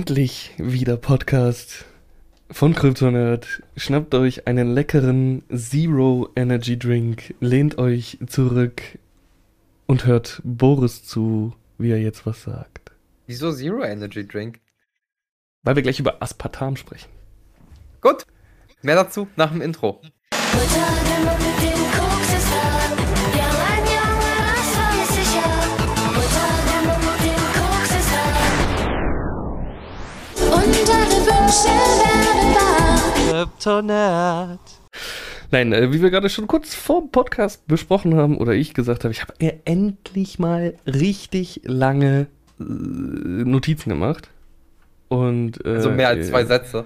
Endlich wieder Podcast von Kryptonerd. Schnappt euch einen leckeren Zero Energy Drink, lehnt euch zurück und hört Boris zu, wie er jetzt was sagt. Wieso Zero Energy Drink? Weil wir gleich über Aspartam sprechen. Gut, mehr dazu nach dem Intro. Kryptonat. Nein, äh, wie wir gerade schon kurz vor dem Podcast besprochen haben oder ich gesagt habe, ich habe mir endlich mal richtig lange äh, Notizen gemacht. Und, äh, also mehr als zwei Sätze.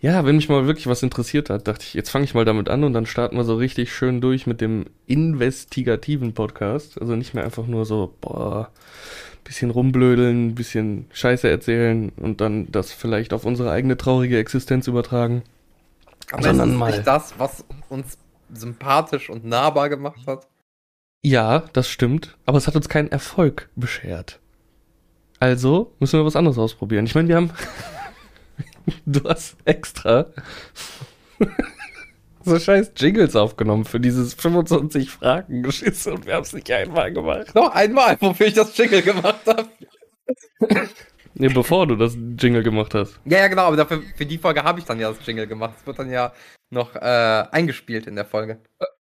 Ja, wenn mich mal wirklich was interessiert hat, dachte ich, jetzt fange ich mal damit an und dann starten wir so richtig schön durch mit dem investigativen Podcast. Also nicht mehr einfach nur so, boah, bisschen rumblödeln, bisschen Scheiße erzählen und dann das vielleicht auf unsere eigene traurige Existenz übertragen. Aber sondern ist mal nicht das, was uns sympathisch und nahbar gemacht hat? Ja, das stimmt, aber es hat uns keinen Erfolg beschert. Also müssen wir was anderes ausprobieren. Ich meine, wir haben. du hast extra so scheiß Jingles aufgenommen für dieses 25 Fragen Geschiss und wir haben es nicht einmal gemacht. Noch einmal, wofür ich das Jingle gemacht habe. nee, bevor du das Jingle gemacht hast. Ja, ja, genau, aber dafür, für die Folge habe ich dann ja das Jingle gemacht. Es wird dann ja noch äh, eingespielt in der Folge.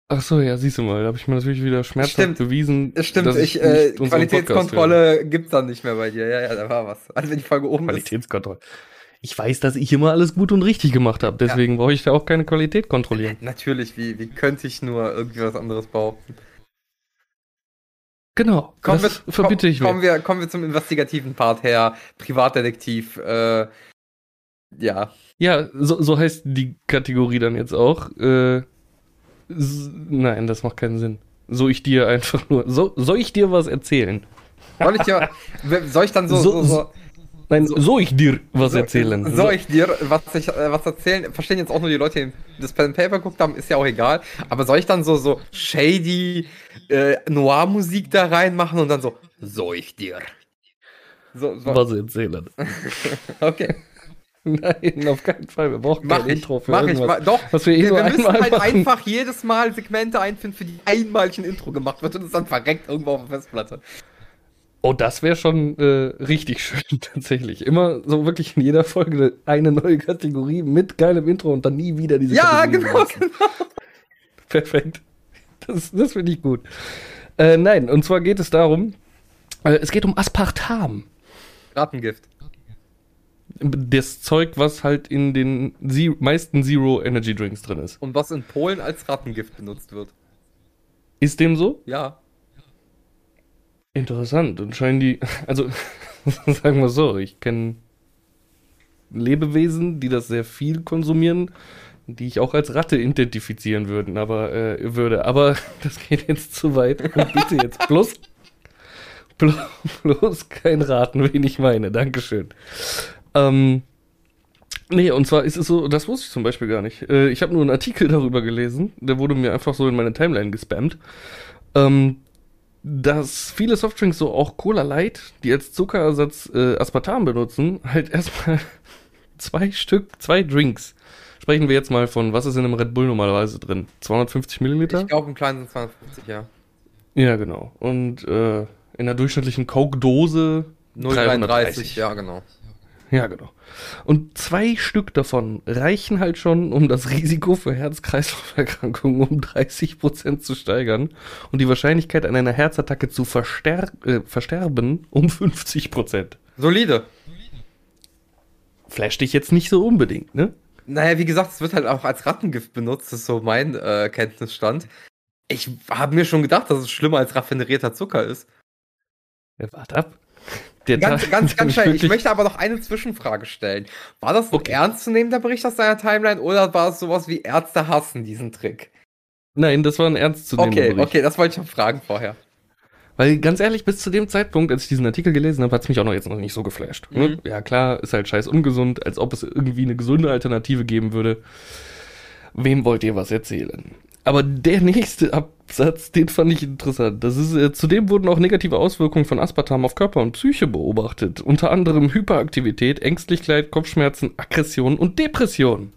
Ach so, ja, siehst du mal, da habe ich mir natürlich wieder schmerzhaft stimmt. bewiesen. Stimmt, ich, äh, Qualitätskontrolle gibt's dann nicht mehr bei dir. Ja, ja, da war was. Also wenn die Folge oben Qualitätskontrolle. Ist ich weiß, dass ich immer alles gut und richtig gemacht habe. Deswegen ja. brauche ich da auch keine Qualität kontrollieren. Natürlich, wie, wie könnte ich nur irgendwie was anderes behaupten? Genau, kommen das wir, verbitte ich kommen mir. Wir, kommen wir zum investigativen Part her. Privatdetektiv, äh, ja. Ja, so, so heißt die Kategorie dann jetzt auch. Äh, nein, das macht keinen Sinn. So ich dir einfach nur. So, soll ich dir was erzählen? Soll ich dir. soll ich dann so, so, so Nein, so, soll ich dir was erzählen? Soll so. ich dir was, ich, äh, was erzählen? Verstehen jetzt auch nur die Leute, die das Pen Paper geguckt haben, ist ja auch egal. Aber soll ich dann so, so shady äh, Noir-Musik da reinmachen und dann so, soll ich dir? So, so. Was erzählen? okay. Nein, auf keinen Fall. Wir brauchen mach kein ich, Intro für mach irgendwas. Ich, doch, was wir, eh wir, wir müssen halt machen. einfach jedes Mal Segmente einfinden, für die einmalig ein Intro gemacht wird und es dann verreckt irgendwo auf der Festplatte. Oh, das wäre schon äh, richtig schön, tatsächlich. Immer so wirklich in jeder Folge eine neue Kategorie mit geilem Intro und dann nie wieder diese Ja, Kategorie genau, genau. Perfekt. Das, das finde ich gut. Äh, nein, und zwar geht es darum, äh, es geht um Aspartam. Rattengift. Das Zeug, was halt in den Zero, meisten Zero Energy Drinks drin ist. Und was in Polen als Rattengift benutzt wird. Ist dem so? Ja. Interessant. Und scheinen die, also sagen wir so, ich kenne Lebewesen, die das sehr viel konsumieren, die ich auch als Ratte identifizieren würden, aber äh, würde. Aber das geht jetzt zu weit. Und bitte jetzt bloß, bloß, bloß kein Raten, wen ich meine. Dankeschön. Ähm, nee, und zwar ist es so, das wusste ich zum Beispiel gar nicht. Äh, ich habe nur einen Artikel darüber gelesen, der wurde mir einfach so in meine Timeline gespammt. Ähm, dass viele Softdrinks, so auch Cola Light, die als Zuckerersatz äh, Aspartam benutzen, halt erstmal zwei Stück, zwei Drinks. Sprechen wir jetzt mal von, was ist in einem Red Bull normalerweise drin? 250 Milliliter? Ich glaube, im kleinen sind 250, ja. Ja, genau. Und äh, in der durchschnittlichen Coke-Dose 0,33, ja, genau. Ja, genau. Und zwei Stück davon reichen halt schon, um das Risiko für Herz-Kreislauf-Erkrankungen um 30 Prozent zu steigern und die Wahrscheinlichkeit an einer Herzattacke zu verster äh, versterben um 50 Prozent. Solide. Flash dich jetzt nicht so unbedingt, ne? Naja, wie gesagt, es wird halt auch als Rattengift benutzt, das ist so mein äh, Kenntnisstand. Ich habe mir schon gedacht, dass es schlimmer als raffinerierter Zucker ist. Ja, warte ab. Der ganz, ganz, ganz schnell. Ich möchte aber noch eine Zwischenfrage stellen. War das okay. ernst zu nehmen, der Bericht aus deiner Timeline, oder war es sowas wie Ärzte hassen diesen Trick? Nein, das war ein ernst zu nehmen. Okay, Bericht. okay, das wollte ich noch fragen vorher. Weil ganz ehrlich, bis zu dem Zeitpunkt, als ich diesen Artikel gelesen habe, hat es mich auch noch jetzt noch nicht so geflasht. Ne? Mhm. Ja, klar, ist halt scheiß ungesund, als ob es irgendwie eine gesunde Alternative geben würde. Wem wollt ihr was erzählen? Aber der nächste Absatz, den fand ich interessant. Das ist, äh, zudem wurden auch negative Auswirkungen von Aspartam auf Körper und Psyche beobachtet. Unter anderem Hyperaktivität, Ängstlichkeit, Kopfschmerzen, Aggression und Depression.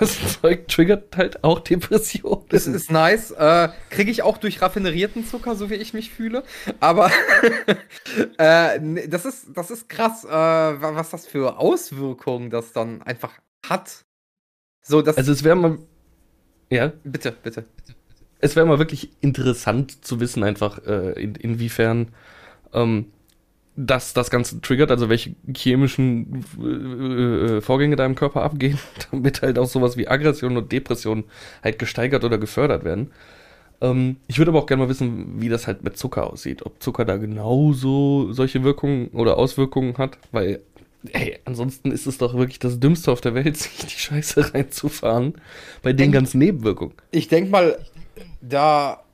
Das Zeug triggert halt auch Depressionen. Das ist nice. Äh, Kriege ich auch durch raffinerierten Zucker, so wie ich mich fühle. Aber äh, nee, das, ist, das ist krass, äh, wa- was das für Auswirkungen das dann einfach hat. So, das. Also es wäre mal, ja, bitte, bitte. es wäre mal wirklich interessant zu wissen, einfach äh, in, inwiefern ähm, das das Ganze triggert, also welche chemischen äh, äh, Vorgänge da im Körper abgehen, damit halt auch sowas wie Aggression und Depression halt gesteigert oder gefördert werden. Ähm, ich würde aber auch gerne mal wissen, wie das halt mit Zucker aussieht, ob Zucker da genauso solche Wirkungen oder Auswirkungen hat, weil Ey, ansonsten ist es doch wirklich das Dümmste auf der Welt, sich die Scheiße reinzufahren bei den Denk- ganzen Nebenwirkungen. Ich denke mal, da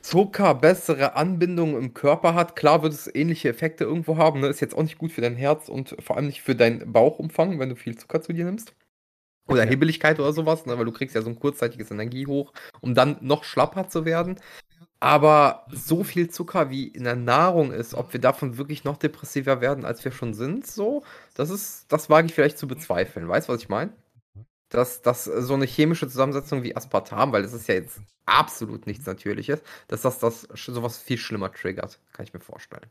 Zucker bessere Anbindungen im Körper hat, klar wird es ähnliche Effekte irgendwo haben. Ne? Ist jetzt auch nicht gut für dein Herz und vor allem nicht für deinen Bauchumfang, wenn du viel Zucker zu dir nimmst. Oder Ja. Hebellichkeit oder sowas, ne? weil du kriegst ja so ein kurzzeitiges Energiehoch, um dann noch schlapper zu werden. Aber so viel Zucker wie in der Nahrung ist, ob wir davon wirklich noch depressiver werden, als wir schon sind, so, das ist, das wage ich vielleicht zu bezweifeln. Weißt du, was ich meine? Dass, dass so eine chemische Zusammensetzung wie Aspartam, weil das ist ja jetzt absolut nichts Natürliches, dass das, das sowas viel schlimmer triggert, kann ich mir vorstellen.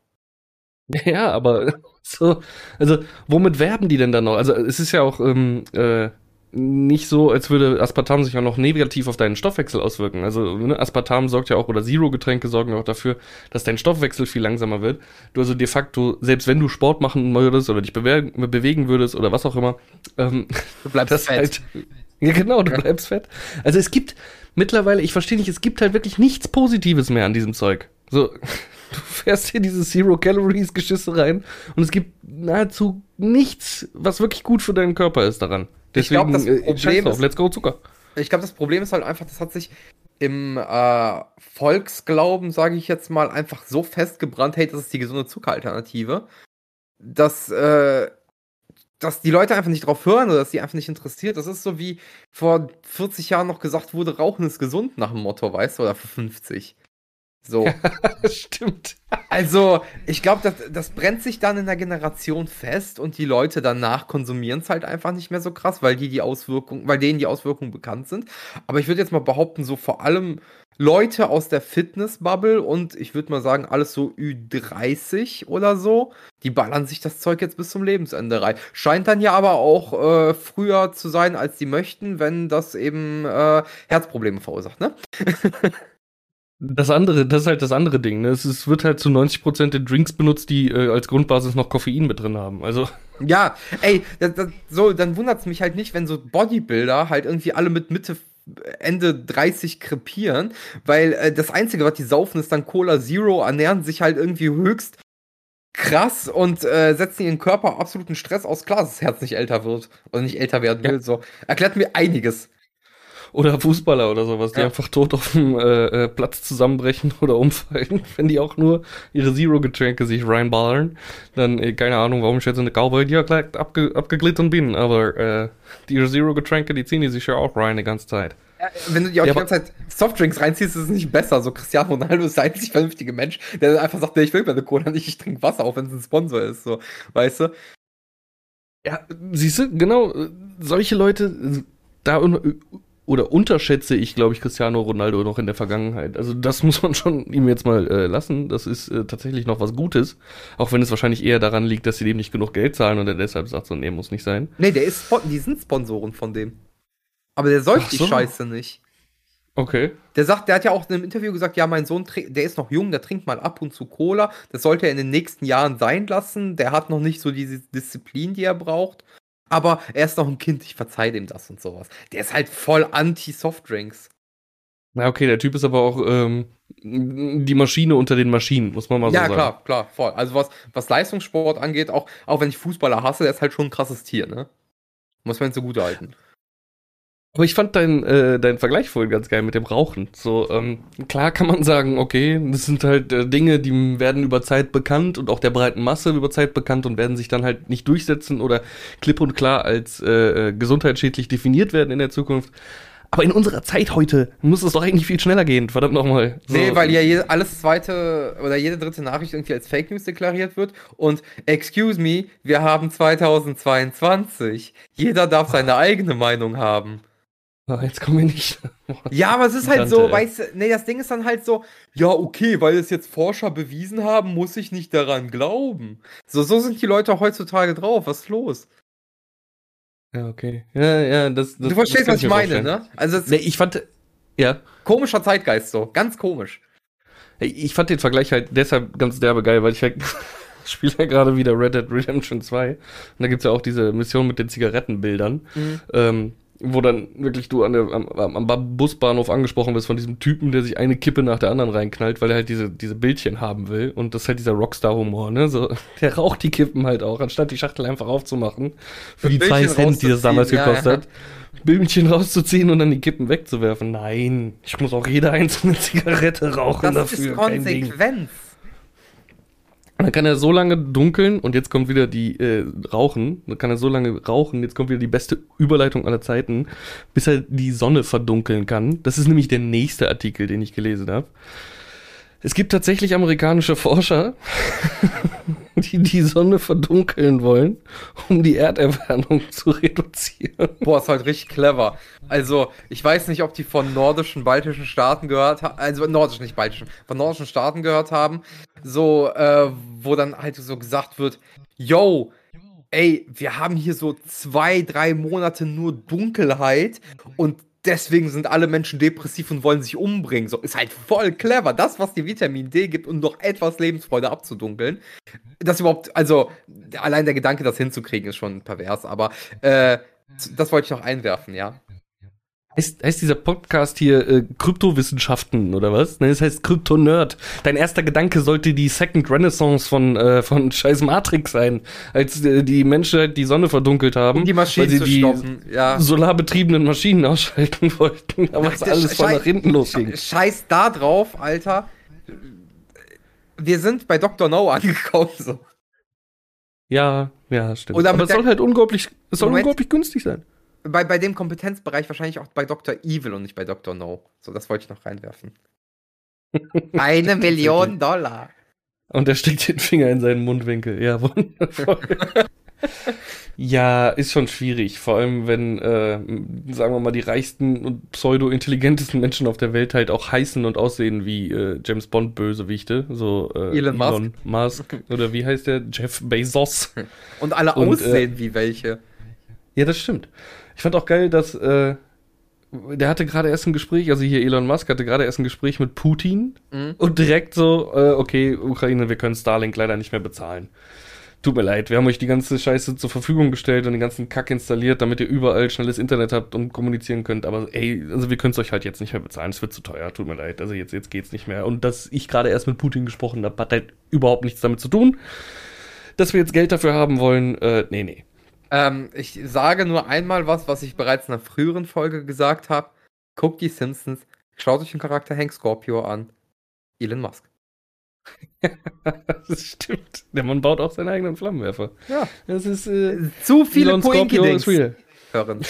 Ja, aber so, also womit werben die denn dann noch? Also es ist ja auch ähm, äh, nicht so, als würde Aspartam sich auch noch negativ auf deinen Stoffwechsel auswirken. Also ne, Aspartam sorgt ja auch, oder Zero-Getränke sorgen ja auch dafür, dass dein Stoffwechsel viel langsamer wird. Du also de facto, selbst wenn du Sport machen würdest oder dich bewe bewegen würdest oder was auch immer, ähm, Du bleibst das halt. Ja, genau, du bleibst fett. Also es gibt mittlerweile, ich verstehe nicht, es gibt halt wirklich nichts Positives mehr an diesem Zeug. So, du fährst hier diese Zero Calories Geschisse rein und es gibt nahezu nichts, was wirklich gut für deinen Körper ist daran. Ich glaub, das äh, Problem ist- let's go Zucker. Ich glaube, das Problem ist halt einfach, das hat sich im äh, Volksglauben, sage ich jetzt mal, einfach so festgebrannt, hey, das ist die gesunde Zuckeralternative, dass, äh, dass die Leute einfach nicht drauf hören oder dass die einfach nicht interessiert. Das ist so wie vor 40 Jahren noch gesagt wurde, Rauchen ist gesund nach dem Motto, weißt du, oder vor 50. So. Stimmt. Also, ich glaube, das, das brennt sich dann in der Generation fest und die Leute danach konsumieren es halt einfach nicht mehr so krass, weil die die Auswirkungen, weil denen die Auswirkungen bekannt sind. Aber ich würde jetzt mal behaupten, so vor allem Leute aus der Fitnessbubble und ich würde mal sagen, alles so Ü30 oder so, die ballern sich das Zeug jetzt bis zum Lebensende rein. Scheint dann ja aber auch äh, früher zu sein, als die möchten, wenn das eben äh, Herzprobleme verursacht, ne? Das andere, das ist halt das andere Ding. Ne? Es ist, wird halt zu 90% in Drinks benutzt, die äh, als Grundbasis noch Koffein mit drin haben. Also, Ja, ey, das, das, so, dann wundert es mich halt nicht, wenn so Bodybuilder halt irgendwie alle mit Mitte, Ende 30 krepieren, weil äh, das Einzige, was die saufen, ist dann Cola Zero, ernähren sich halt irgendwie höchst krass und äh, setzen ihren Körper absoluten Stress aus. Klar, dass das Herz nicht älter wird oder nicht älter werden Ja. will. So, erklärt mir einiges. Oder Fußballer oder sowas, die Ja. einfach tot auf dem äh, äh, Platz zusammenbrechen oder umfallen, wenn die auch nur ihre Zero-Getränke sich reinballern. Dann, äh, keine Ahnung, warum ich jetzt in der Cowboy-Dialekt abge abgeglitten bin, aber äh, die Zero-Getränke, die ziehen die sich ja auch rein die ganze Zeit. Äh, Wenn du dir auch Ja, die ganze Zeit Softdrinks reinziehst, ist es nicht besser. So Cristiano Ronaldo ist der einzig vernünftige Mensch, der dann einfach sagt, nee, ich will meine Cola nicht, ich trinke Wasser, auch wenn es ein Sponsor ist. So, weißt du? Ja, siehst du, genau, solche Leute, da oder unterschätze ich, glaube ich, Cristiano Ronaldo noch in der Vergangenheit. Also das muss man schon ihm jetzt mal äh, lassen. Das ist äh, tatsächlich noch was Gutes. Auch wenn es wahrscheinlich eher daran liegt, dass sie dem nicht genug Geld zahlen und er deshalb sagt, so, nee, muss nicht sein. Nee, der ist, die sind Sponsoren von dem. Aber der säuft Ach die so. Scheiße nicht. Okay. Der sagt, der hat ja auch in einem Interview gesagt, ja, mein Sohn, der ist noch jung, der trinkt mal ab und zu Cola. Das sollte er in den nächsten Jahren sein lassen. Der hat noch nicht so diese Disziplin, die er braucht. Aber er ist noch ein Kind, ich verzeih dem das und sowas. Der ist halt voll anti-Softdrinks. Na, okay, der Typ ist aber auch ähm, die Maschine unter den Maschinen, muss man mal so Ja, sagen. klar, klar, voll. Also was, was Leistungssport angeht, auch, auch wenn ich Fußballer hasse, der ist halt schon ein krasses Tier, ne? Muss man ihm zugute halten. Aber ich fand deinen äh, dein Vergleich vorhin ganz geil mit dem Rauchen. So, ähm, klar kann man sagen, okay, das sind halt äh, Dinge, die werden über Zeit bekannt und auch der breiten Masse über Zeit bekannt und werden sich dann halt nicht durchsetzen oder klipp und klar als äh, äh, gesundheitsschädlich definiert werden in der Zukunft. Aber in unserer Zeit heute muss es doch eigentlich viel schneller gehen, verdammt nochmal. So. Nee, weil ja jede, alles zweite oder jede dritte Nachricht irgendwie als Fake News deklariert wird. Und excuse me, wir haben 2022. Jeder darf seine eigene Meinung haben. Ah, jetzt kommen wir nicht. ja, aber es ist halt so, weißt du, nee, das Ding ist dann halt so, ja, okay, weil es jetzt Forscher bewiesen haben, muss ich nicht daran glauben. So, so sind die Leute heutzutage drauf. Was ist los? Ja, okay. Ja, ja, das. das du verstehst, das was ich meine, ne? Also, nee, ich fand. Ja. Komischer Zeitgeist so, ganz komisch. Ich fand den Vergleich halt deshalb ganz derbe geil, weil ich halt spiele ja gerade wieder Red Dead Redemption 2. Und da gibt's ja auch diese Mission mit den Zigarettenbildern. Mhm. Ähm, wo dann wirklich du an der, am, am, Busbahnhof angesprochen wirst von diesem Typen, der sich eine Kippe nach der anderen reinknallt, weil er halt diese, diese Bildchen haben will. Und das ist halt dieser Rockstar-Humor, ne? So, der raucht die Kippen halt auch, anstatt die Schachtel einfach aufzumachen. Für die zwei Cent, die das damals ja, gekostet hat. Ja. Bildchen rauszuziehen und dann die Kippen wegzuwerfen. Nein, ich muss auch jede einzelne Zigarette rauchen das dafür. Das ist Konsequenz. Dann kann er so lange dunkeln und jetzt kommt wieder die äh, Rauchen. Dann kann er so lange rauchen, jetzt kommt wieder die beste Überleitung aller Zeiten, bis er die Sonne verdunkeln kann. Das ist nämlich der nächste Artikel, den ich gelesen habe. Es gibt tatsächlich amerikanische Forscher, die die Sonne verdunkeln wollen, um die Erderwärmung zu reduzieren. Boah, ist halt richtig clever. Also, ich weiß nicht, ob die von nordischen, baltischen Staaten gehört haben, also nordischen, nicht baltischen, von nordischen Staaten gehört haben, so, äh, wo dann halt so gesagt wird, yo, ey, wir haben hier so zwei, drei Monate nur Dunkelheit und deswegen sind alle Menschen depressiv und wollen sich umbringen. So ist halt voll clever. Das, was dir Vitamin D gibt, um noch etwas Lebensfreude abzudunkeln. Das überhaupt, also allein der Gedanke, das hinzukriegen, ist schon pervers, aber äh, das wollte ich noch einwerfen, ja. Heißt, heißt dieser Podcast hier äh, Kryptowissenschaften oder was? Nein, es heißt Krypto-Nerd. Dein erster Gedanke sollte die Second Renaissance von, äh, von scheiß Matrix sein, als äh, die Menschheit die Sonne verdunkelt haben. Um die Maschinen weil sie die stoppen, ja. solarbetriebenen Maschinen ausschalten wollten, aber es alles voll nach hinten losging. Scheiß da drauf, Alter. Wir sind bei Dr. No angekommen, so. Ja, ja, stimmt. Oder aber es soll halt unglaublich, es soll unglaublich günstig sein bei, bei dem Kompetenzbereich wahrscheinlich auch bei Dr. Evil und nicht bei Dr. No. So, das wollte ich noch reinwerfen. Eine Million Dollar. Und er steckt den Finger in seinen Mundwinkel. Ja, wundervoll. ja, ist schon schwierig. Vor allem, wenn, äh, sagen wir mal, die reichsten und pseudo-intelligentesten Menschen auf der Welt halt auch heißen und aussehen wie äh, James Bond-Bösewichte. So äh, Elon, Elon Musk. Musk. Oder wie heißt der? Jeff Bezos. Und alle und, aussehen äh, wie welche. Ja, das stimmt. Ich fand auch geil, dass äh, der hatte gerade erst ein Gespräch, also hier Elon Musk hatte gerade erst ein Gespräch mit Putin mhm. und direkt so, äh, okay, Ukraine, wir können Starlink leider nicht mehr bezahlen. Tut mir leid, wir haben euch die ganze Scheiße zur Verfügung gestellt und den ganzen Kack installiert, damit ihr überall schnelles Internet habt und kommunizieren könnt. Aber ey, also wir können es euch halt jetzt nicht mehr bezahlen. Es wird zu teuer, tut mir leid. Also jetzt, jetzt geht's nicht mehr. Und dass ich gerade erst mit Putin gesprochen habe, hat halt überhaupt nichts damit zu tun. Dass wir jetzt Geld dafür haben wollen, äh, nee, nee. Ähm, ich sage nur einmal was, was ich bereits in einer früheren Folge gesagt habe. Guckt die Simpsons, schaut euch den Charakter Hank Scorpio an. Elon Musk. das stimmt. Der Mann baut auch seinen eigenen Flammenwerfer. Ja. Das ist äh, zu viele Poinki-Dings. Hören.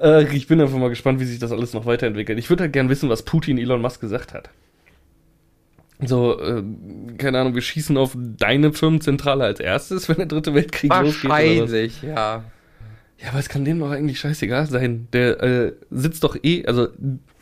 äh, ich bin einfach mal gespannt, wie sich das alles noch weiterentwickelt. Ich würde halt gern wissen, was Putin Elon Musk gesagt hat. So, äh, keine Ahnung, wir schießen auf deine Firmenzentrale als erstes, wenn der dritte Weltkrieg losgeht. Wahrscheinlich, ja. Ja, aber es kann dem doch eigentlich scheißegal sein. Der äh, sitzt doch eh, also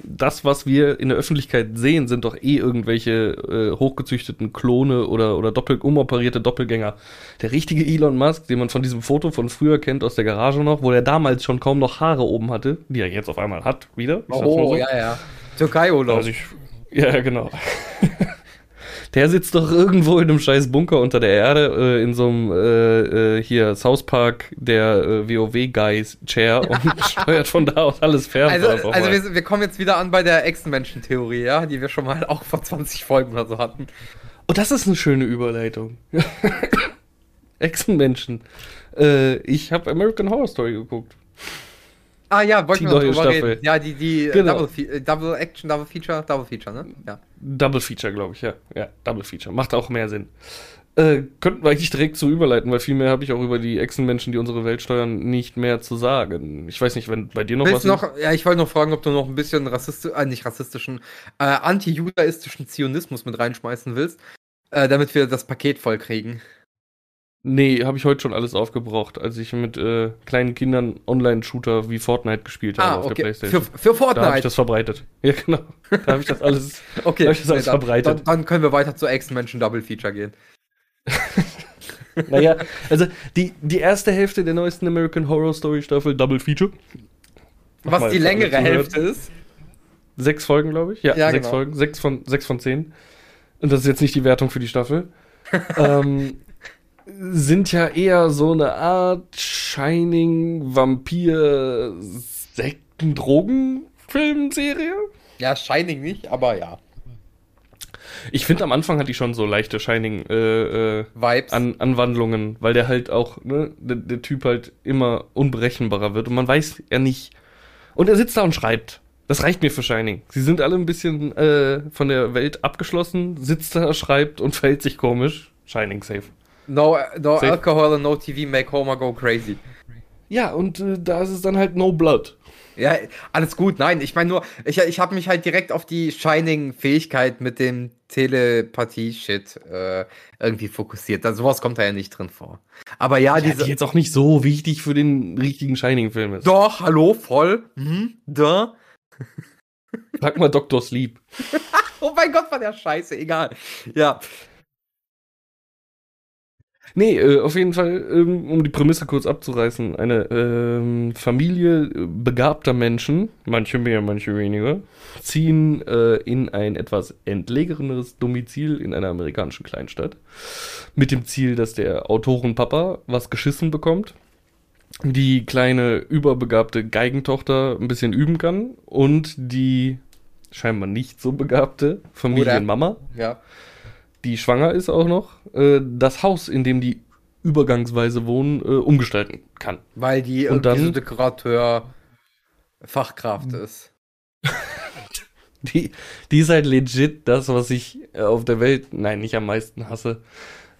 das, was wir in der Öffentlichkeit sehen, sind doch eh irgendwelche äh, hochgezüchteten Klone oder, oder doppel umoperierte Doppelgänger. Der richtige Elon Musk, den man von diesem Foto von früher kennt aus der Garage noch, wo er damals schon kaum noch Haare oben hatte, die er jetzt auf einmal hat, wieder. Oh, so. ja, ja. Türkei-Urlaub. Also ja, genau. Der sitzt doch irgendwo in einem scheiß Bunker unter der Erde, äh, in so einem äh, äh, hier South Park, der äh, WoW-Guys Chair und steuert von da aus alles fern. Also, also wir, wir, kommen jetzt wieder an bei der Echsenmenschen-Theorie, ja, die wir schon mal auch vor 20 Folgen oder so hatten. Oh, das ist eine schöne Überleitung. Echsenmenschen. Äh, ich habe American Horror Story geguckt. Ah ja, wollten wir noch drüber Staffel. reden. Ja, die, die äh, genau. Double, Double, Action, Double Feature, Double Feature, ne? Ja. Double Feature, glaube ich, ja. Ja, Double Feature. Macht auch mehr Sinn. Äh, könnten wir eigentlich direkt so überleiten, weil viel mehr habe ich auch über die Echsenmenschen, die unsere Welt steuern, nicht mehr zu sagen. Ich weiß nicht, wenn bei dir noch Willst was noch, ja, ich wollte noch fragen, ob du noch ein bisschen rassistisch, äh, nicht rassistischen, äh, anti-judaistischen Zionismus mit reinschmeißen willst, äh, damit wir das Paket voll kriegen. Nee, habe ich heute schon alles aufgebraucht, als ich mit äh, kleinen Kindern Online-Shooter wie Fortnite gespielt habe Ah, auf der okay. Playstation. Für, für da habe ich Fortnite. das verbreitet. Ja, genau. Da habe ich das alles. okay, da hab ich das alles dann, verbreitet. Dann, dann können wir weiter zur Ex-Menschen Double Feature gehen. naja, also die, die erste Hälfte der neuesten American Horror Story Staffel Double Feature. Mach Was mal die längere. Hälfte ist. Sechs Folgen, glaube ich. Ja, Ja, sechs genau. Folgen. Sechs von, sechs von zehn. Und das ist jetzt nicht die Wertung für die Staffel. ähm, sind ja eher so eine Art Shining Vampir Sekten Drogen Filmserie. Ja, Shining nicht, aber ja. Ich finde am Anfang hat die schon so leichte Shining äh, äh. An Anwandlungen, weil der halt auch, ne, der, der Typ halt immer unberechenbarer wird und man weiß ja nicht. Und er sitzt da und schreibt. Das reicht mir für Shining. Sie sind alle ein bisschen äh, von der Welt abgeschlossen, sitzt da, schreibt und verhält sich komisch. Shining safe. No no Safe. alcohol and no TV make Homer go crazy. Ja, und äh, da ist es dann halt No Blood. Ja, alles gut. Nein, ich meine nur, ich, ich habe mich halt direkt auf die Shining-Fähigkeit mit dem Telepathie-Shit äh, irgendwie fokussiert. Da, sowas kommt da ja nicht drin vor. Aber ja, Ja, diese. die jetzt auch nicht so wichtig für den richtigen Shining-Film ist. Doch, hallo, voll. Mhm, da. Sag mal Dr. Sleep. Oh mein Gott, war der scheiße, egal. Ja. Nee, äh, auf jeden Fall, ähm, um die Prämisse kurz abzureißen, eine ähm, Familie äh, begabter Menschen, manche mehr, manche weniger, ziehen äh, in ein etwas entlegeneres Domizil in einer amerikanischen Kleinstadt. Mit dem Ziel, dass der Autorenpapa was geschissen bekommt, die kleine überbegabte Geigentochter ein bisschen üben kann und die scheinbar nicht so begabte Familienmama Ja. Die schwanger ist auch noch, äh, das Haus, in dem die übergangsweise wohnen, äh, umgestalten kann. Weil die Und irgendwie so dann- Dekorateur Fachkraft ist. Die, die ist halt legit das, was ich äh, auf der Welt, nein, nicht am meisten hasse,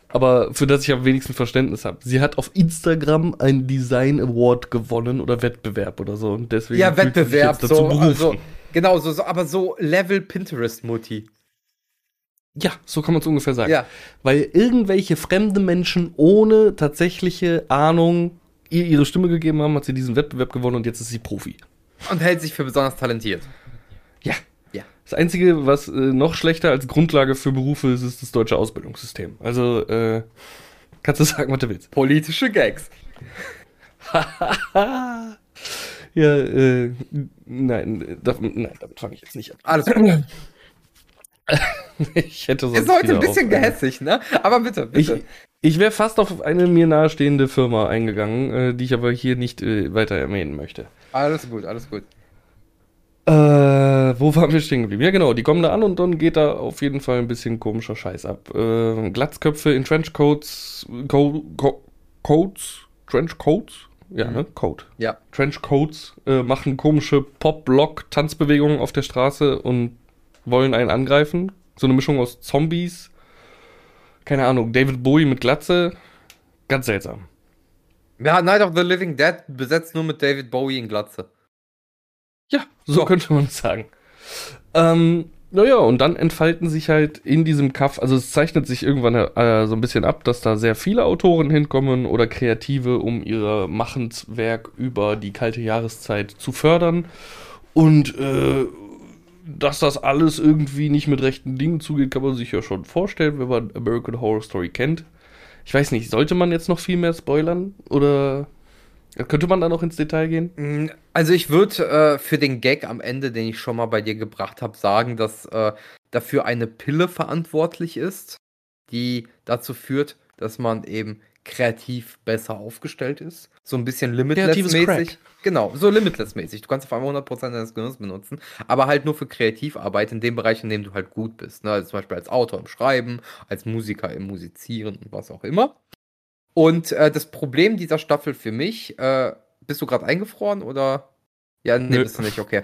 aber für das ich am wenigsten Verständnis habe. Sie hat auf Instagram einen Design Award gewonnen oder Wettbewerb oder so und deswegen Ja, Wettbewerb, so, also, genau, so, so, aber so Level Pinterest-Mutti. Ja, so kann man es ungefähr sagen. Ja. Weil irgendwelche fremde Menschen ohne tatsächliche Ahnung ihr ihre Stimme gegeben haben, hat sie diesen Wettbewerb gewonnen und jetzt ist sie Profi. Und hält sich für besonders talentiert. Ja. Ja. Das Einzige, was äh, noch schlechter als Grundlage für Berufe ist, ist das deutsche Ausbildungssystem. Also, äh, kannst du sagen, was du willst. Politische Gags. Ja, äh, nein, äh, da, nein, damit fange ich jetzt nicht an. Alles gut. Ich hätte sonst Ist heute ein bisschen gehässig, ne? Aber bitte, Ich, bitte. ich wäre fast auf eine mir nahestehende Firma eingegangen, äh, die ich aber hier nicht äh, weiter erwähnen möchte. alles gut, alles gut. Äh, wo waren wir stehen geblieben? Ja, genau, die kommen da an und dann geht da auf jeden Fall ein bisschen komischer Scheiß ab. Äh, Glatzköpfe in Trenchcoats, Co Co Coats, Trenchcoats? Ja, Mhm. ne? Coat. Ja. Trenchcoats äh, machen komische Pop-Lock-Tanzbewegungen auf der Straße und wollen einen angreifen. So eine Mischung aus Zombies, keine Ahnung, David Bowie mit Glatze. Ganz seltsam. Ja, Night of the Living Dead besetzt nur mit David Bowie in Glatze. Ja, so So. könnte man es sagen. Ähm, naja, und dann entfalten sich halt in diesem Kaff, also es zeichnet sich irgendwann äh, so ein bisschen ab, dass da sehr viele Autoren hinkommen oder Kreative, um ihr Machenswerk über die kalte Jahreszeit zu fördern. Und äh, dass das alles irgendwie nicht mit rechten Dingen zugeht, kann man sich ja schon vorstellen, wenn man American Horror Story kennt. Ich weiß nicht, sollte man jetzt noch viel mehr spoilern? Oder könnte man da noch ins Detail gehen? Mm, Also ich würde äh, für den Gag am Ende, den ich schon mal bei dir gebracht habe, sagen, dass äh, dafür eine Pille verantwortlich ist, die dazu führt, dass man eben kreativ besser aufgestellt ist. So ein bisschen Limitless-mäßig. Genau, so Limitless-mäßig. Du kannst auf einmal 100% deines Gehirns benutzen, aber halt nur für Kreativarbeit in dem Bereich, in dem du halt gut bist. Ne? Also zum Beispiel als Autor im Schreiben, als Musiker im Musizieren und was auch immer. Und äh, das Problem dieser Staffel für mich, äh, bist du gerade eingefroren oder? Ja, nee, Nö. bist du nicht, okay.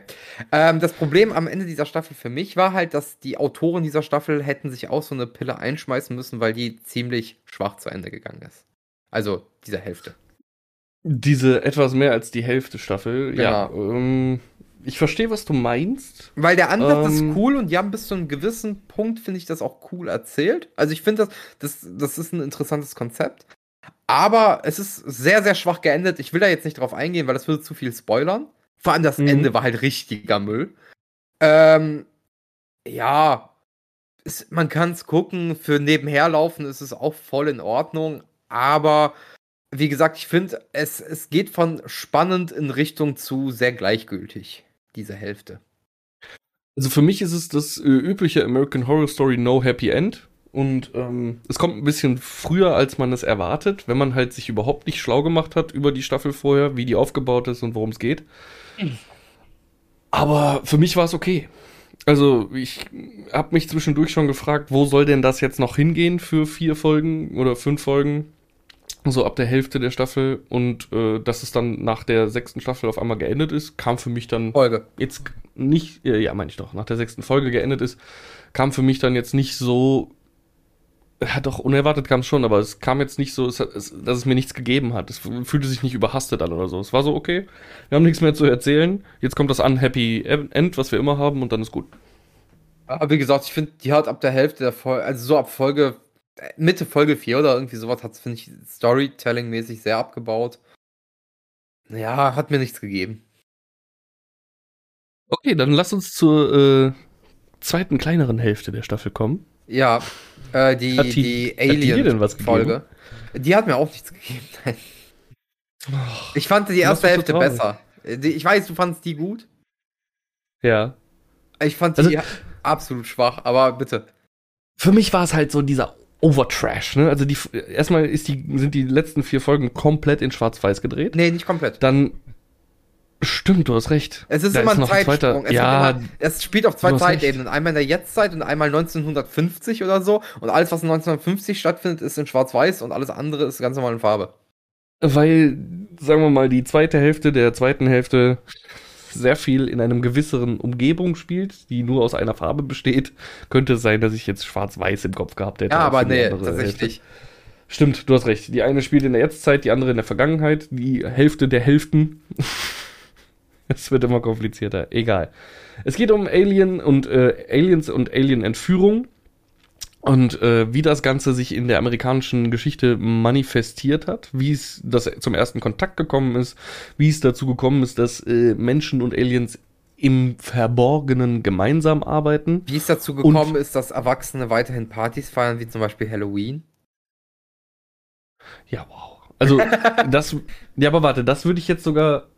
Ähm, das Problem am Ende dieser Staffel für mich war halt, dass die Autoren dieser Staffel hätten sich auch so eine Pille einschmeißen müssen, weil die ziemlich schwach zu Ende gegangen ist. Also dieser Hälfte. Diese etwas mehr als die Hälfte Staffel, ja. Genau. Ähm, ich verstehe, was du meinst. Weil der Ansatz Ähm. ist cool und die haben bis zu einem gewissen Punkt, finde ich, das auch cool erzählt. Also ich finde, das, das, das ist ein interessantes Konzept. Aber es ist sehr, sehr schwach geendet. Ich will da jetzt nicht drauf eingehen, weil das würde zu viel spoilern. Vor allem das Mhm. Ende war halt richtiger Müll. Ähm, ja, es, man kann es gucken. Für nebenherlaufen ist es auch voll in Ordnung. Aber wie gesagt, ich finde, es, es geht von spannend in Richtung zu sehr gleichgültig, diese Hälfte. Also für mich ist es das äh, übliche American Horror Story No Happy End. Und ähm, es kommt ein bisschen früher, als man es erwartet, wenn man halt sich überhaupt nicht schlau gemacht hat über die Staffel vorher, wie die aufgebaut ist und worum es geht. Aber für mich war es okay. Also ich habe mich zwischendurch schon gefragt, wo soll denn das jetzt noch hingehen für vier Folgen oder fünf Folgen? So ab der Hälfte der Staffel. Und äh, dass es dann nach der sechsten Staffel auf einmal geendet ist, kam für mich dann Folge. jetzt nicht, äh, ja, meine ich doch, nach der sechsten Folge geendet ist, kam für mich dann jetzt nicht so, ja doch, unerwartet kam es schon, aber es kam jetzt nicht so, es, es, dass es mir nichts gegeben hat. Es fühlte sich nicht überhastet an oder so. Es war so, okay, wir haben nichts mehr zu erzählen, jetzt kommt das Unhappy End, was wir immer haben und dann ist gut. Aber wie gesagt, ich finde, die hat ab der Hälfte der Folge, also so ab Folge, äh, Mitte Folge 4 oder irgendwie sowas, hat es, finde ich, Storytelling-mäßig sehr abgebaut. Ja, hat mir nichts gegeben. Okay, dann lass uns zur äh, zweiten, kleineren Hälfte der Staffel kommen. Ja, äh, die, Hat die- die Alien-Folge. Die hat mir auch nichts gegeben. Nein. Ich fand die erste so Hälfte traurig. besser. Ich weiß, du fandst die gut. Ja. Ich fand Also- die absolut schwach, aber bitte. für mich war es halt so dieser Overtrash, ne? Also die erstmal ist die sind die letzten vier Folgen komplett in Schwarz-Weiß gedreht. Nee, nicht komplett. Dann stimmt, du hast recht. Es ist Da immer ein noch ein Zeitsprung. zweiter- es, ja, immer, es spielt auf zwei. Zeitebenen. Einmal in der Jetztzeit und einmal 1950 oder so. Und alles, was 1950 stattfindet, ist in Schwarz-Weiß und alles andere ist ganz normal in Farbe. weil sagen wir mal die zweite Hälfte der zweiten Hälfte sehr viel in einem gewisseren Umgebung spielt, die nur aus einer Farbe besteht, könnte es sein, dass ich jetzt Schwarz-Weiß im Kopf gehabt hätte. Ja, aber nee, tatsächlich. Hälfte. Stimmt, du hast recht. Die eine spielt in der Jetztzeit, die andere in der Vergangenheit, die Hälfte der Hälften. Es wird immer komplizierter. Egal. Es geht um Alien und äh, Aliens und Alien-Entführung und äh, wie das Ganze sich in der amerikanischen Geschichte manifestiert hat, wie es das zum ersten Kontakt gekommen ist, wie es dazu gekommen ist, dass äh, Menschen und Aliens im Verborgenen gemeinsam arbeiten. Wie es dazu gekommen ist, dass Erwachsene weiterhin Partys feiern, wie zum Beispiel Halloween. Ja, wow. Also, das, ja, aber warte, das würde ich jetzt sogar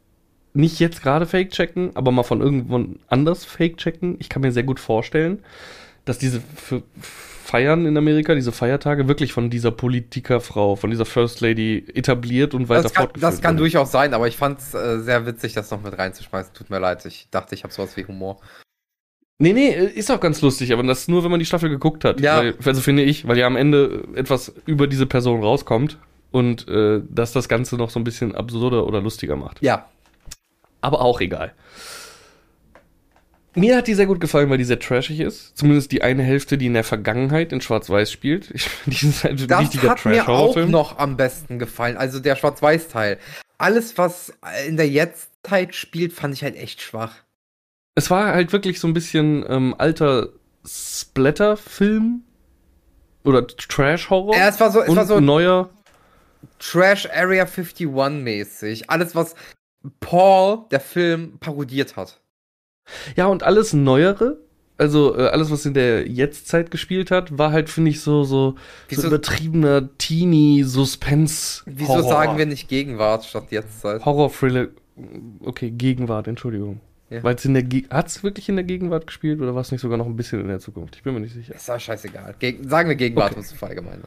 nicht jetzt gerade fake checken, aber mal von irgendwo anders fake checken. Ich kann mir sehr gut vorstellen, dass diese Feiern in Amerika, diese Feiertage wirklich von dieser Politikerfrau, von dieser First Lady etabliert und weiter Das kann, fortgeführt das kann wurden. durchaus sein, aber ich fand es äh, sehr witzig, das noch mit reinzuschmeißen. Tut mir leid, ich dachte, ich habe sowas wie Humor. Nee, nee, ist auch ganz lustig, aber das nur, wenn man die Staffel geguckt hat. Ja. Weil, also finde ich, weil ja am Ende etwas über diese Person rauskommt und äh, dass das Ganze noch so ein bisschen absurder oder lustiger macht. Ja, Aber auch egal. Mir hat die sehr gut gefallen, weil die sehr trashig ist. Zumindest die eine Hälfte, die in der Vergangenheit in Schwarz-Weiß spielt. Ich, die ist halt ein das richtiger hat mir auch noch am besten gefallen. Also der Schwarz-Weiß-Teil. Alles, was in der Jetztzeit spielt, fand ich halt echt schwach. Es war halt wirklich so ein bisschen ähm, alter Splatter-Film oder Trash-Horror. Ja, es war so, es und war so neuer. Trash Area 51 mäßig. Alles, was Paul, der Film, parodiert hat. Ja, und alles Neuere. Also äh, alles, was in der Jetztzeit gespielt hat, war halt, finde ich, so, so, so Wieso- übertriebener Teenie-Suspense. Wieso sagen wir nicht Gegenwart statt Jetztzeit? Horror-Thriller. Okay, Gegenwart, Entschuldigung. Ja. Weil es in der Ge hat's wirklich in der Gegenwart gespielt oder war es nicht sogar noch ein bisschen in der Zukunft? Ich bin mir nicht sicher. Ist ja scheißegal. Geg sagen wir Gegenwart, Okay. was ist verallgemeinern.